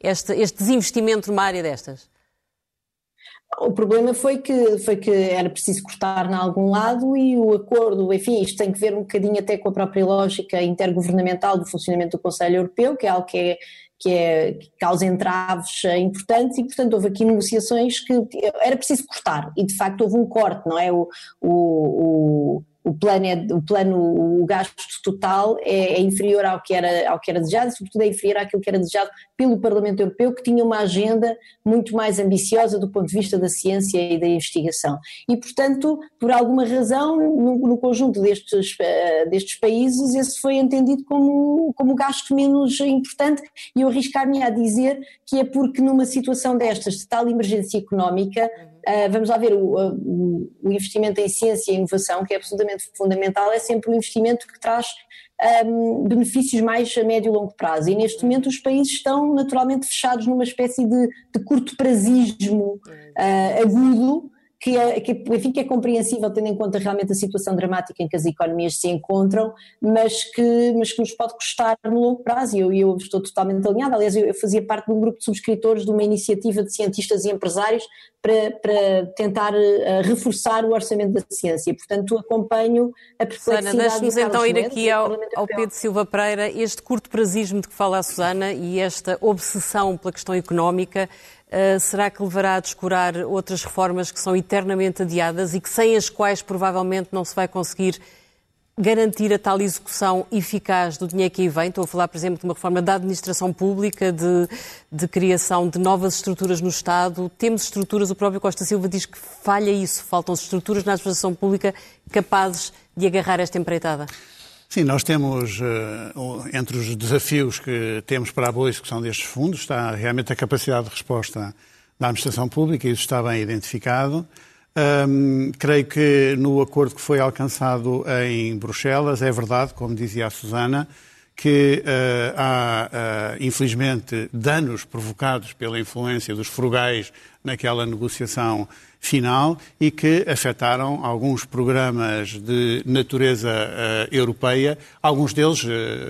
esta, este desinvestimento numa área destas? O problema foi que, foi que era preciso cortar em algum lado e o acordo, enfim, isto tem que ver um bocadinho até com a própria lógica intergovernamental do funcionamento do Conselho Europeu, que é algo que é, que, é, que causa entraves importantes e, portanto, houve aqui negociações que era preciso cortar e, de facto, houve um corte, não é? O, o, o plano, é, o plano, o gasto total é, é, inferior ao que, era, ao que era desejado e, sobretudo, é inferior àquilo que era desejado pelo Parlamento Europeu, que tinha uma agenda muito mais ambiciosa do ponto de vista da ciência e da investigação. E, portanto, por alguma razão, no, no conjunto destes, uh, destes países, esse foi entendido como, como gasto menos importante. E eu arriscar-me a dizer que é porque numa situação destas, de tal emergência económica, Uh, vamos lá ver, o, o, o, investimento em ciência e inovação, que é absolutamente fundamental, é sempre um investimento que traz um, benefícios mais a médio e longo prazo. E neste momento os países estão naturalmente fechados numa espécie de, de curto prazismo uh, agudo que é, que, enfim, que é compreensível tendo em conta realmente a situação dramática em que as economias se encontram, mas que, mas que nos pode custar no longo prazo e eu, eu estou totalmente alinhada. Aliás, eu, eu, fazia parte de um grupo de subscritores de uma iniciativa de cientistas e empresários para, para tentar uh, reforçar o orçamento da ciência. Portanto, acompanho a perplexidade. Susana, deixe-nos então ir aqui ao, ao Pedro Silva Pereira. Este curto prazismo de que fala a Susana e esta obsessão pela questão económica Uh, será que levará a descurar outras reformas que são eternamente adiadas e que sem as quais provavelmente não se vai conseguir garantir a tal execução eficaz do dinheiro que aí vem? Estou a falar, por exemplo, de uma reforma da administração pública, de, de criação de novas estruturas no Estado. Temos estruturas, o próprio Costa Silva diz que falha isso, faltam estruturas na administração pública capazes de agarrar esta empreitada. Sim, nós temos, eh, entre os desafios que temos para a boa execução destes fundos, está realmente a capacidade de resposta da administração pública, isso está bem identificado. Creio que no acordo que foi alcançado em Bruxelas, é verdade, como dizia a Susana, que uh, há, uh, infelizmente, danos provocados pela influência dos frugais naquela negociação final e que afetaram alguns programas de natureza uh, europeia, alguns deles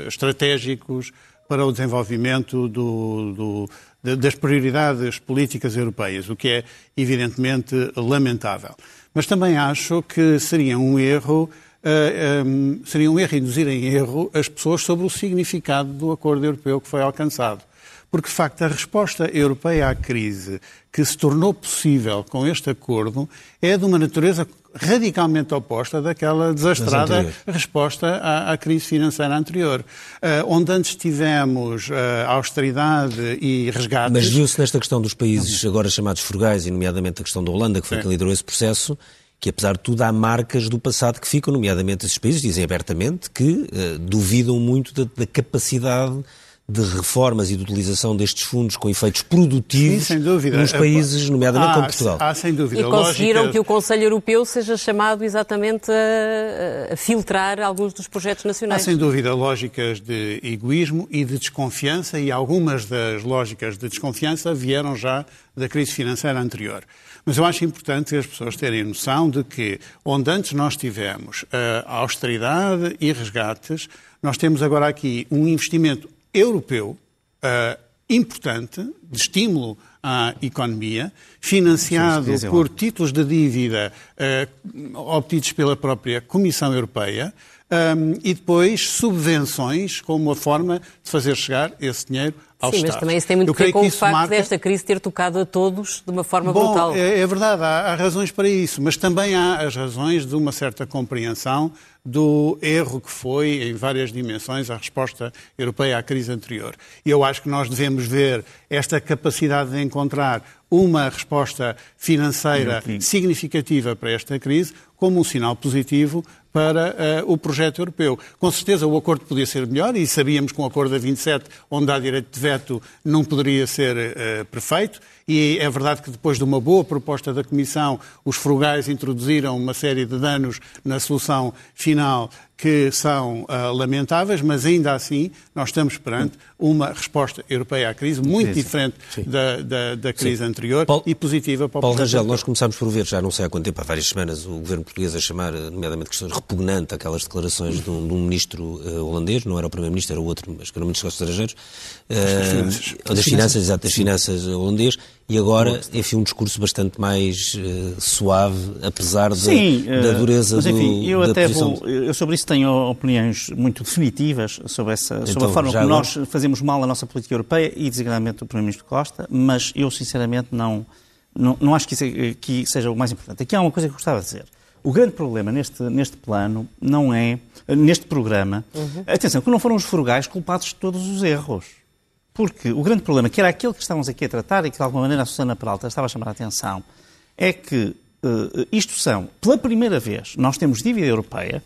estratégicos para o desenvolvimento do, do, das prioridades políticas europeias, o que é evidentemente lamentável. Mas também acho que seria um erro uh, eh, um, ehm, seria um erro induzir em erro as pessoas sobre o significado do acordo europeu que foi alcançado. porque de facto a resposta europeia à crise que se tornou possível com este acordo é de uma natureza radicalmente oposta daquela desastrada resposta à, à, crise financeira anterior, uh, onde antes tivemos uh, austeridade e resgate. Mas viu-se nesta questão dos países agora chamados frugais, e nomeadamente a questão da Holanda, que foi Sim. quem liderou esse processo, que apesar de tudo há marcas do passado que ficam, nomeadamente esses países dizem abertamente que uh, duvidam muito da, da capacidade de reformas e de utilização destes fundos com efeitos produtivos Sim, nos países, nomeadamente como Portugal. Há, sem dúvida. E conseguiram Lógica... que o Conselho Europeu seja chamado exatamente a, a, filtrar alguns dos projetos nacionais. Há sem dúvida lógicas de egoísmo e de desconfiança e algumas das lógicas de desconfiança vieram já da crise financeira anterior. Mas eu acho importante as pessoas terem noção de que onde antes nós tivemos a austeridade e resgates, nós temos agora aqui um investimento europeu uh, importante de estímulo à economia, financiado por títulos de dívida uh, obtidos pela própria Comissão Europeia, um, e depois subvenções como uma forma de fazer chegar esse dinheiro aos Sim, Estados. mas também isso tem muito a ver com o facto marca... desta crise ter tocado a todos de uma forma Bom, brutal. É, é verdade, há, há, razões para isso, mas também há as razões de uma certa compreensão do erro que foi, em várias dimensões, a resposta europeia à crise anterior. E eu acho que nós devemos ver esta capacidade de encontrar uma resposta financeira significativa para esta crise como um sinal positivo para uh, o projeto europeu. Com certeza o acordo podia ser melhor e sabíamos que um acordo a 27, onde há direito de veto, não poderia ser uh, perfeito. E é verdade que depois de uma boa proposta da Comissão, os frugais introduziram uma série de danos na solução final que são uh, lamentáveis, mas ainda assim nós estamos perante uma resposta europeia à crise muito diferente da, da, da, crise Sim. anterior Paulo, e positiva para o Paulo Rangel, nós começámos por ver, já não sei há quanto tempo, há várias semanas, o governo português a chamar, nomeadamente, questões repugnantes aquelas declarações de um, de um ministro uh, holandês, não era o primeiro-ministro, era o outro, mas que era o ministro dos estrangeiros, uh, das finanças, das finanças, exato, das finanças holandês, e agora, enfim, um discurso bastante mais uh, suave, apesar Sim, da, da dureza mas, enfim, do, eu até vou, eu sobre isso tenho opiniões muito definitivas sobre, essa, então, sobre a forma como nós fazemos mal a nossa política europeia e, designadamente, o Primeiro-Ministro Costa, mas eu, sinceramente, não, não, não acho que, isso, que seja o mais importante. Aqui há uma coisa que eu gostava de dizer. O grande problema neste, neste plano não é, neste programa, uhum. atenção, que não foram os frugais culpados de todos os erros. Porque o grande problema, que era aquele que estávamos aqui a tratar e que de alguma maneira a Susana Peralta estava a chamar a atenção, é que uh, isto são, pela primeira vez, nós temos dívida europeia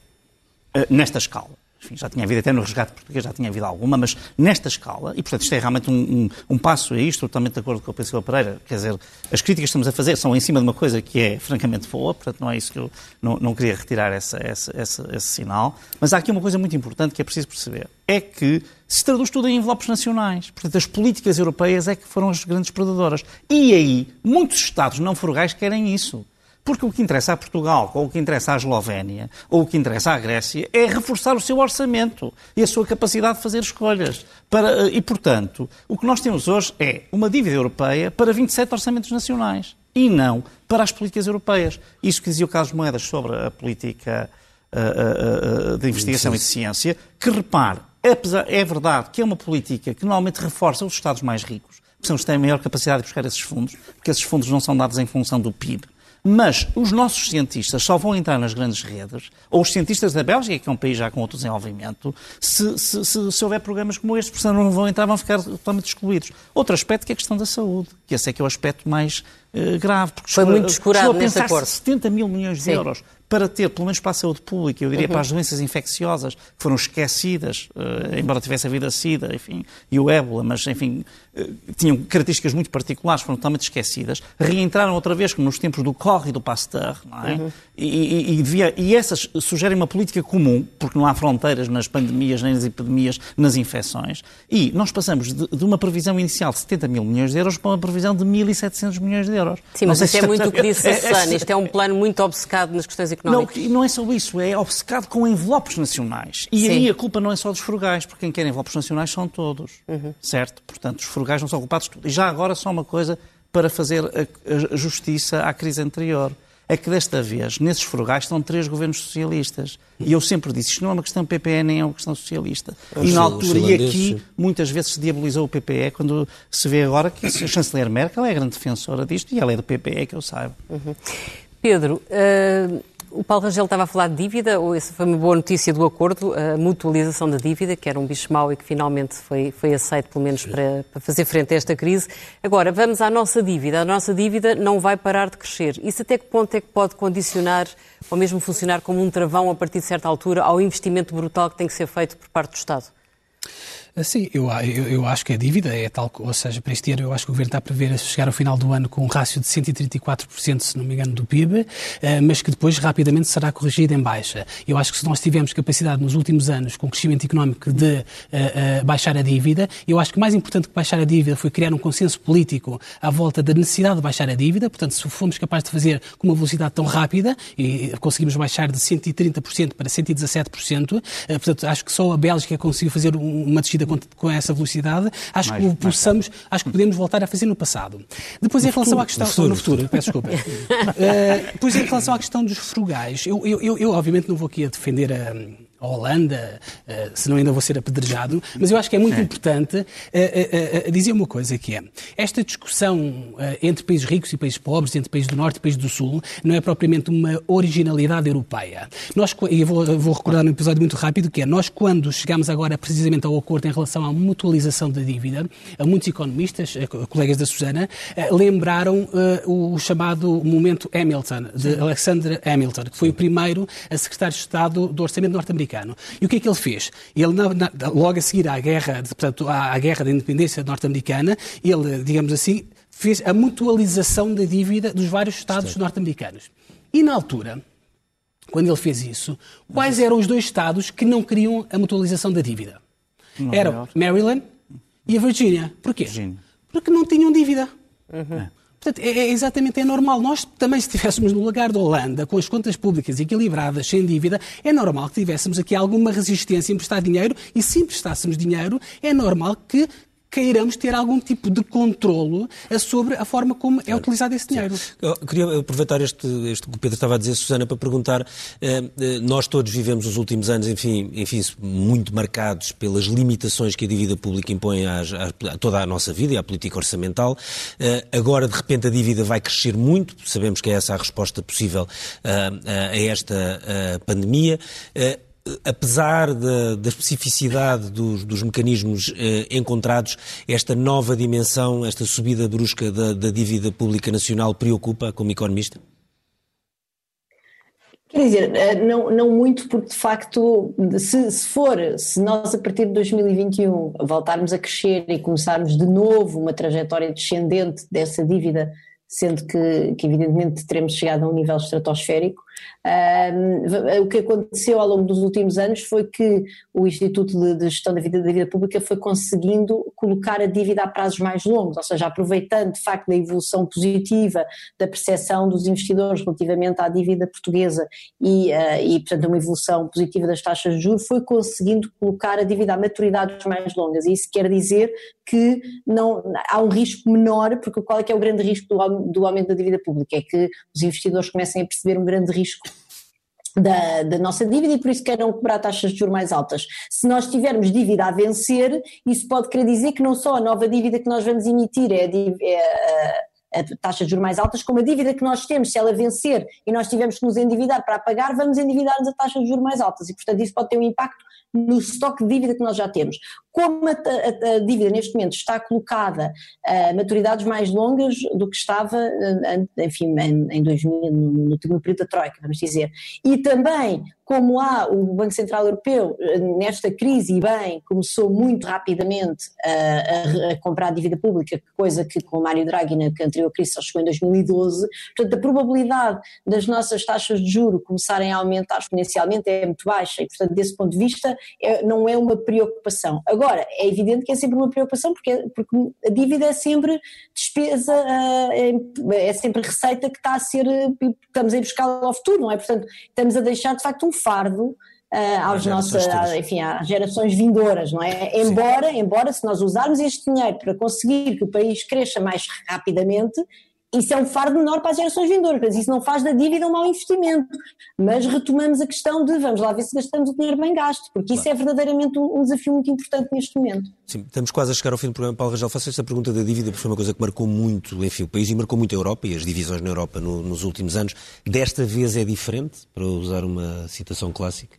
uh, nesta escala enfim, já tinha havido até no resgate português, já tinha havido alguma, mas nesta escala, e portanto isto é realmente um, um, um passo a isto, totalmente de acordo com o Pedro Pereira, quer dizer, as críticas que estamos a fazer são em cima de uma coisa que é francamente boa, portanto não é isso que eu não, não queria retirar essa, essa, essa, esse sinal, mas há aqui uma coisa muito importante que é preciso perceber, é que se traduz tudo em envelopes nacionais. Portanto, as políticas europeias é que foram as grandes predadoras. E aí, muitos Estados não frugais querem isso. Porque o que interessa a Portugal, ou o que interessa à Eslovénia, ou o que interessa à Grécia, é reforçar o seu orçamento e a sua capacidade de fazer escolhas. Para, e, portanto, o que nós temos hoje é uma dívida europeia para 27 orçamentos nacionais e não para as políticas europeias. Isso que dizia o Carlos Moedas sobre a política uh, uh, uh, de investigação Sim. e de ciência, que repare, é verdade que é uma política que normalmente reforça os Estados mais ricos, que são os que têm maior capacidade de buscar esses fundos, porque esses fundos não são dados em função do PIB, mas os nossos cientistas só vão entrar nas grandes redes, ou os cientistas da Bélgica, que é um país já com outro desenvolvimento, se, se, se, se houver programas como este, porque senão não vão entrar, vão ficar totalmente excluídos. Outro aspecto que é a questão da saúde, que esse é que é o aspecto mais uh, grave. Porque Foi muito descurado nesse acordo. 70 mil milhões de Sim. euros para ter, pelo menos para a saúde pública, eu diria uhum. para as doenças infecciosas, que foram esquecidas, uh, embora tivesse havido a SIDA, enfim, e o ébola, mas, enfim, tinham características muito particulares, foram totalmente esquecidas, reentraram outra vez, como nos tempos do Corre e do Pasteur, não é? Uhum. E, e, e, devia, e essas sugerem uma política comum, porque não há fronteiras nas pandemias, nem nas epidemias, nas infecções, e nós passamos de, de uma previsão inicial de 70 mil milhões de euros para uma previsão de 1.700 milhões de euros. Sim, mas isso é muito o que disse é, é Susana, isto é um plano muito obcecado nas questões económicas. Não, não é só isso, é obcecado com envelopes nacionais. E Sim. aí a culpa não é só dos frugais, porque quem quer envelopes nacionais são todos. Uhum. Certo? Portanto, os frugais não são culpados de tudo. E já agora só uma coisa para fazer a, a justiça à crise anterior. é que desta vez, nesses frugais, estão três governos socialistas. E eu sempre disse, isto não é uma questão PPE nem é uma questão socialista. E na altura, e aqui, muitas vezes se diabolizou o PPE, quando se vê agora que a chanceler Merkel é a grande defensora disto e ela é do PPE, que eu saiba. Uhum. Pedro, uh, o Paulo Rangel estava a falar de dívida, ou essa foi uma boa notícia do acordo, a mutualização da dívida, que era um bicho mau e que finalmente foi, foi aceito, pelo menos, para, para, fazer frente a esta crise. Agora, vamos à nossa dívida. A nossa dívida não vai parar de crescer. Isso até que ponto é que pode condicionar, ou mesmo funcionar como um travão a partir de certa altura, ao investimento brutal que tem que ser feito por parte do Estado? Sim, eu, eu, eu, acho que a dívida é tal, ou seja, para este ano eu acho que o Governo está a prever chegar ao final do ano com um rácio de 134%, se não me engano, do PIB, eh, mas que depois rapidamente será corrigido em baixa. Eu acho que se nós tivermos capacidade nos últimos anos, com crescimento económico, de uh, uh, baixar a dívida, eu acho que mais importante que baixar a dívida foi criar um consenso político à volta da necessidade de baixar a dívida, portanto, se fomos capazes de fazer com uma velocidade tão rápida, e conseguimos baixar de 130% para 117%, uh, portanto, acho que só a Bélgica conseguiu fazer uma descida com, com essa velocidade, acho mais, que possamos, acho que podemos voltar a fazer no passado. Depois, no em relação futuro, à questão. No futuro, no futuro peço desculpa. uh, depois, em relação à questão dos frugais, eu, eu, eu, eu obviamente não vou aqui a defender a a Holanda, uh, senão ainda vou ser apedrejado, mas eu acho que é muito é. importante uh, uh, dizer uma coisa que é, esta discussão entre países ricos e países pobres, entre países do Norte e países do Sul, não é propriamente uma originalidade europeia. Nós, e eu vou, vou recordar um episódio muito rápido, que é, nós quando chegamos agora precisamente ao acordo em relação à mutualização da dívida, muitos economistas, colegas da Susana, lembraram o chamado momento Hamilton, de Alexander Hamilton, que foi o primeiro a secretário de Estado do Orçamento norte-americano americano. E o que é que ele fez? Ele, na, na, logo a seguir à guerra, portanto, à, à guerra da independência norte-americana, ele, digamos assim, fez a mutualização da dívida dos vários Estados norte-americanos. E na altura, quando ele fez isso, quais eram os dois Estados que não queriam a mutualização da dívida? Eram Maryland e a Virgínia. Porquê? Virginia. Porque não tinham dívida. Uhum. É. Portanto, é, é, exatamente é normal. Nós também, se estivéssemos no lugar da Holanda, com as contas públicas equilibradas, sem dívida, é normal que tivéssemos aqui alguma resistência em prestar dinheiro e se emprestássemos dinheiro, é normal que queiramos ter algum tipo de controlo sobre a forma como é utilizado esse dinheiro. Eu queria aproveitar este, este que o Pedro estava a dizer, Susana, para perguntar, eh, eh, nós todos vivemos os últimos anos, enfim, enfim, muito marcados pelas limitações que a dívida pública impõe às, a toda a nossa vida e à política orçamental. Eh, agora, de repente, a dívida vai crescer muito, sabemos que é essa a resposta possível a esta pandemia apesar da, da especificidade dos, dos mecanismos eh, encontrados, esta nova dimensão, esta subida brusca da, da dívida pública nacional preocupa como economista? Quer dizer, eh, não, não muito, porque de facto, se, se, for, se nós a partir de 2021 voltarmos a crescer e começarmos de novo uma trajetória descendente dessa dívida, sendo que, que evidentemente teremos chegado a um nível estratosférico, um, o que aconteceu ao longo dos últimos anos foi que o Instituto de, de Gestão da Vida, da Vida Pública foi conseguindo colocar a dívida a prazos mais longos, ou seja, aproveitando de facto da evolução positiva da percepção dos investidores relativamente à dívida portuguesa e, uh, e portanto, uma evolução positiva das taxas de juros, foi conseguindo colocar a dívida a maturidades mais longas. E isso quer dizer que não, há um risco menor, porque qual é que é o grande risco do, do aumento da dívida pública? É que os investidores comecem a perceber um grande risco da, da, nossa dívida e por isso queiram cobrar taxas de juros mais altas. Se nós tivermos dívida a vencer, isso pode querer dizer que não só a nova dívida que nós vamos emitir é, a, a, a taxa de juros mais altas, como a dívida que nós temos, se ela vencer e nós tivermos que nos endividar para pagar, vamos endividar-nos a taxas de juros mais altas e portanto isso pode ter um impacto no estoque de dívida que nós já temos. Como a, a, a dívida neste momento está colocada a maturidades mais longas do que estava, enfim, em, em 2000, no, no período da Troika, vamos dizer, e também como há o Banco Central Europeu, nesta crise, e bem, começou muito rapidamente a, a, a comprar dívida pública, coisa que com o Mário Draghi na anterior crise só chegou em 2012, portanto a probabilidade das nossas taxas de juro começarem a aumentar exponencialmente é muito baixa e portanto desse ponto de vista é, não é uma preocupação. Agora, é evidente que é sempre uma preocupação porque, porque a dívida é sempre despesa, é, é sempre receita que está a ser, estamos a ir buscá-la ao futuro, não é? Portanto, estamos a deixar de facto um fardo Uh, aos nossos, enfim, às gerações vindouras, não é? Embora, embora se nós usarmos este dinheiro para conseguir que o país cresça mais rapidamente, isso é um fardo menor para as gerações vindouras, isso não faz da dívida um mau investimento, mas retomamos a questão de vamos lá ver se gastamos o dinheiro bem gasto, porque isso é verdadeiramente um, um desafio muito importante neste momento. Sim, estamos quase a chegar ao fim do programa. Paulo Rangel, faço esta pergunta da dívida, porque foi uma coisa que marcou muito, enfim, o país e marcou muito a Europa e as divisões na Europa no, nos últimos anos. Desta vez é diferente, para usar uma citação clássica?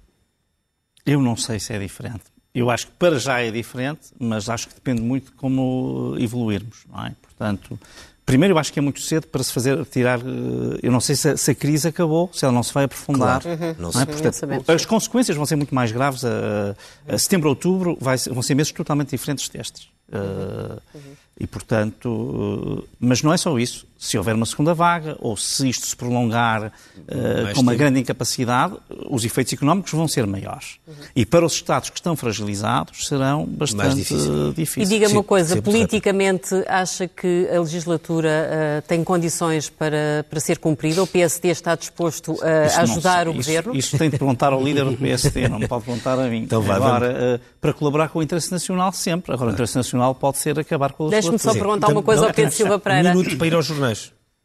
Eu não sei se é diferente. Eu acho que para já é diferente, mas acho que depende muito de como evoluirmos, não é? Portanto, Primeiro, eu acho que é muito cedo para se fazer tirar. Eh, eu não sei se a, se a crise acabou, se ela não se vai aprofundar. Claro. Uhum. Não, não é? Portanto, as consequências vão ser muito mais graves. A, a setembro, outubro, vai, vão ser meses totalmente diferentes destes. Uh, uhum. E, portanto, uh, mas não é só isso se houver uma segunda vaga ou se isto se prolongar uh, com uma tempo. grande incapacidade, os efeitos económicos vão ser maiores. Uhum. E para os Estados que estão fragilizados serão bastante difícil. difíceis. E diga-me uma coisa, politicamente acha que a legislatura uh, tem condições para, para ser cumprida? O PSD está disposto a ajudar o isso, Governo? Isso tem de perguntar ao líder do PSD, não me pode perguntar a mim. Então vai, Agora, uh, para colaborar com o interesse nacional sempre. Agora, o interesse nacional pode ser acabar com a Deixe-me só perguntar uma coisa ao Pedro Silva Pereira. Um minuto para ir aos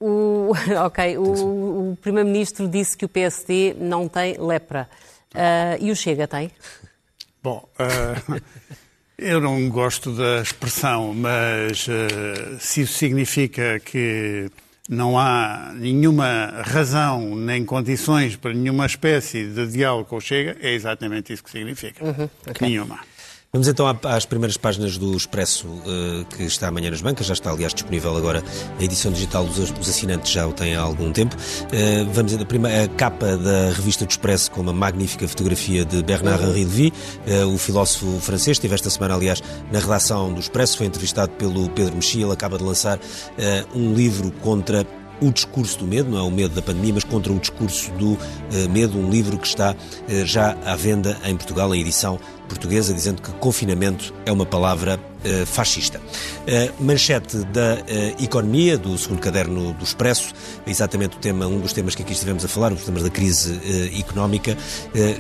O, ok, o, o Primeiro-Ministro disse que o PSD não tem lepra. Uh, e o Chega tem? Bom, uh, eu não gosto da expressão, mas uh, se isso significa que não há nenhuma razão nem condições para nenhuma espécie de diálogo com o Chega, é exatamente isso que significa. Uhum, okay. Nenhuma. Vamos então às primeiras páginas do Expresso, eh, que está amanhã nas bancas, já está aliás disponível agora a edição digital dos assinantes, já o tem há algum tempo. Eh, vamos a, primeira, a capa da revista do Expresso com uma magnífica fotografia de Bernard Henri Lévy, eh, o filósofo francês, esteve esta semana aliás na redação do Expresso, foi entrevistado pelo Pedro Mexia, ele acaba de lançar um livro contra o discurso do medo, não é o medo da pandemia, mas contra o discurso do uh, medo, um livro que está uh, já à venda em Portugal, a edição portuguesa, dizendo que confinamento é uma palavra uh, fascista. manchete da economia, do segundo caderno do Expresso, exatamente o tema, um dos temas que aqui estivemos a falar, os temas da crise económica,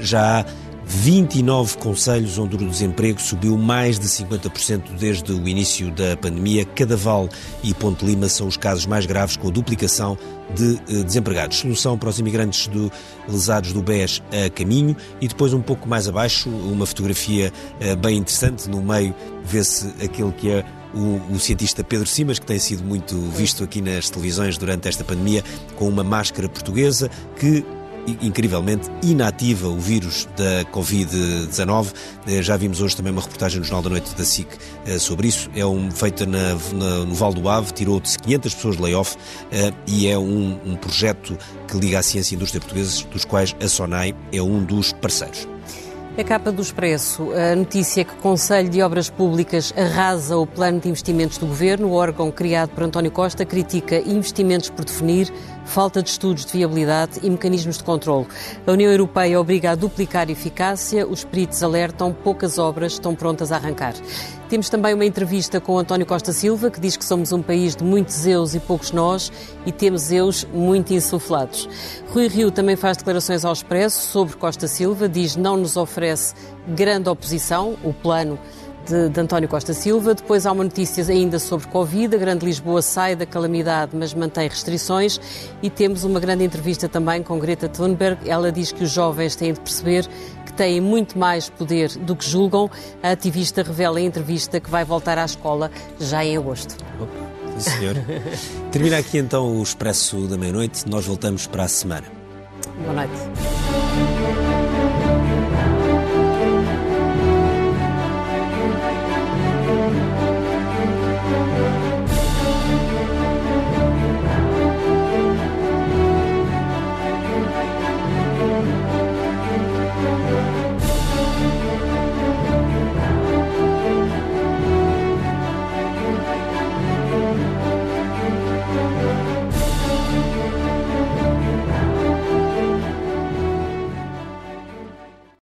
já há 29 conselhos onde o desemprego subiu mais de 50% desde o início da pandemia. Cadaval e Ponte Lima são os casos mais graves, com a duplicação de eh, desempregados. Solução para os imigrantes do, lesados do BES a caminho e depois um pouco mais abaixo uma fotografia eh, bem interessante. No meio vê-se aquele que é o, o, cientista Pedro Simas, que tem sido muito visto aqui nas televisões durante esta pandemia, com uma máscara portuguesa que incrivelmente inativa o vírus da Covid-19. Eh, já vimos hoje também uma reportagem no Jornal da Noite da SIC eh, sobre isso. É um, feita na, na, no Val do Ave, tirou-se 500 pessoas de layoff eh, e é um, um projeto que liga a ciência e a indústria portuguesas, dos quais a SONAI é um dos parceiros. A capa do Expresso, a notícia que o Conselho de Obras Públicas arrasa o plano de investimentos do Governo. O órgão criado por António Costa critica investimentos por definir, falta de estudos de viabilidade e mecanismos de controle. A União Europeia obriga a duplicar eficácia, os peritos alertam, poucas obras estão prontas a arrancar. Temos também uma entrevista com António Costa Silva, que diz que somos um país de muitos eus e poucos nós, e temos eus muito insuflados. Rui Rio também faz declarações ao Expresso sobre Costa Silva, diz não nos oferece grande oposição, o plano de, de, António Costa Silva. Depois há uma notícia ainda sobre Covid. A Grande Lisboa sai da calamidade, mas mantém restrições. E temos uma grande entrevista também com Greta Thunberg. Ela diz que os jovens têm de perceber que têm muito mais poder do que julgam. A ativista revela em entrevista que vai voltar à escola já em agosto. Opa, sim, senhor. Termina aqui então o Expresso da Meia-Noite. Nós voltamos para a semana. Boa noite.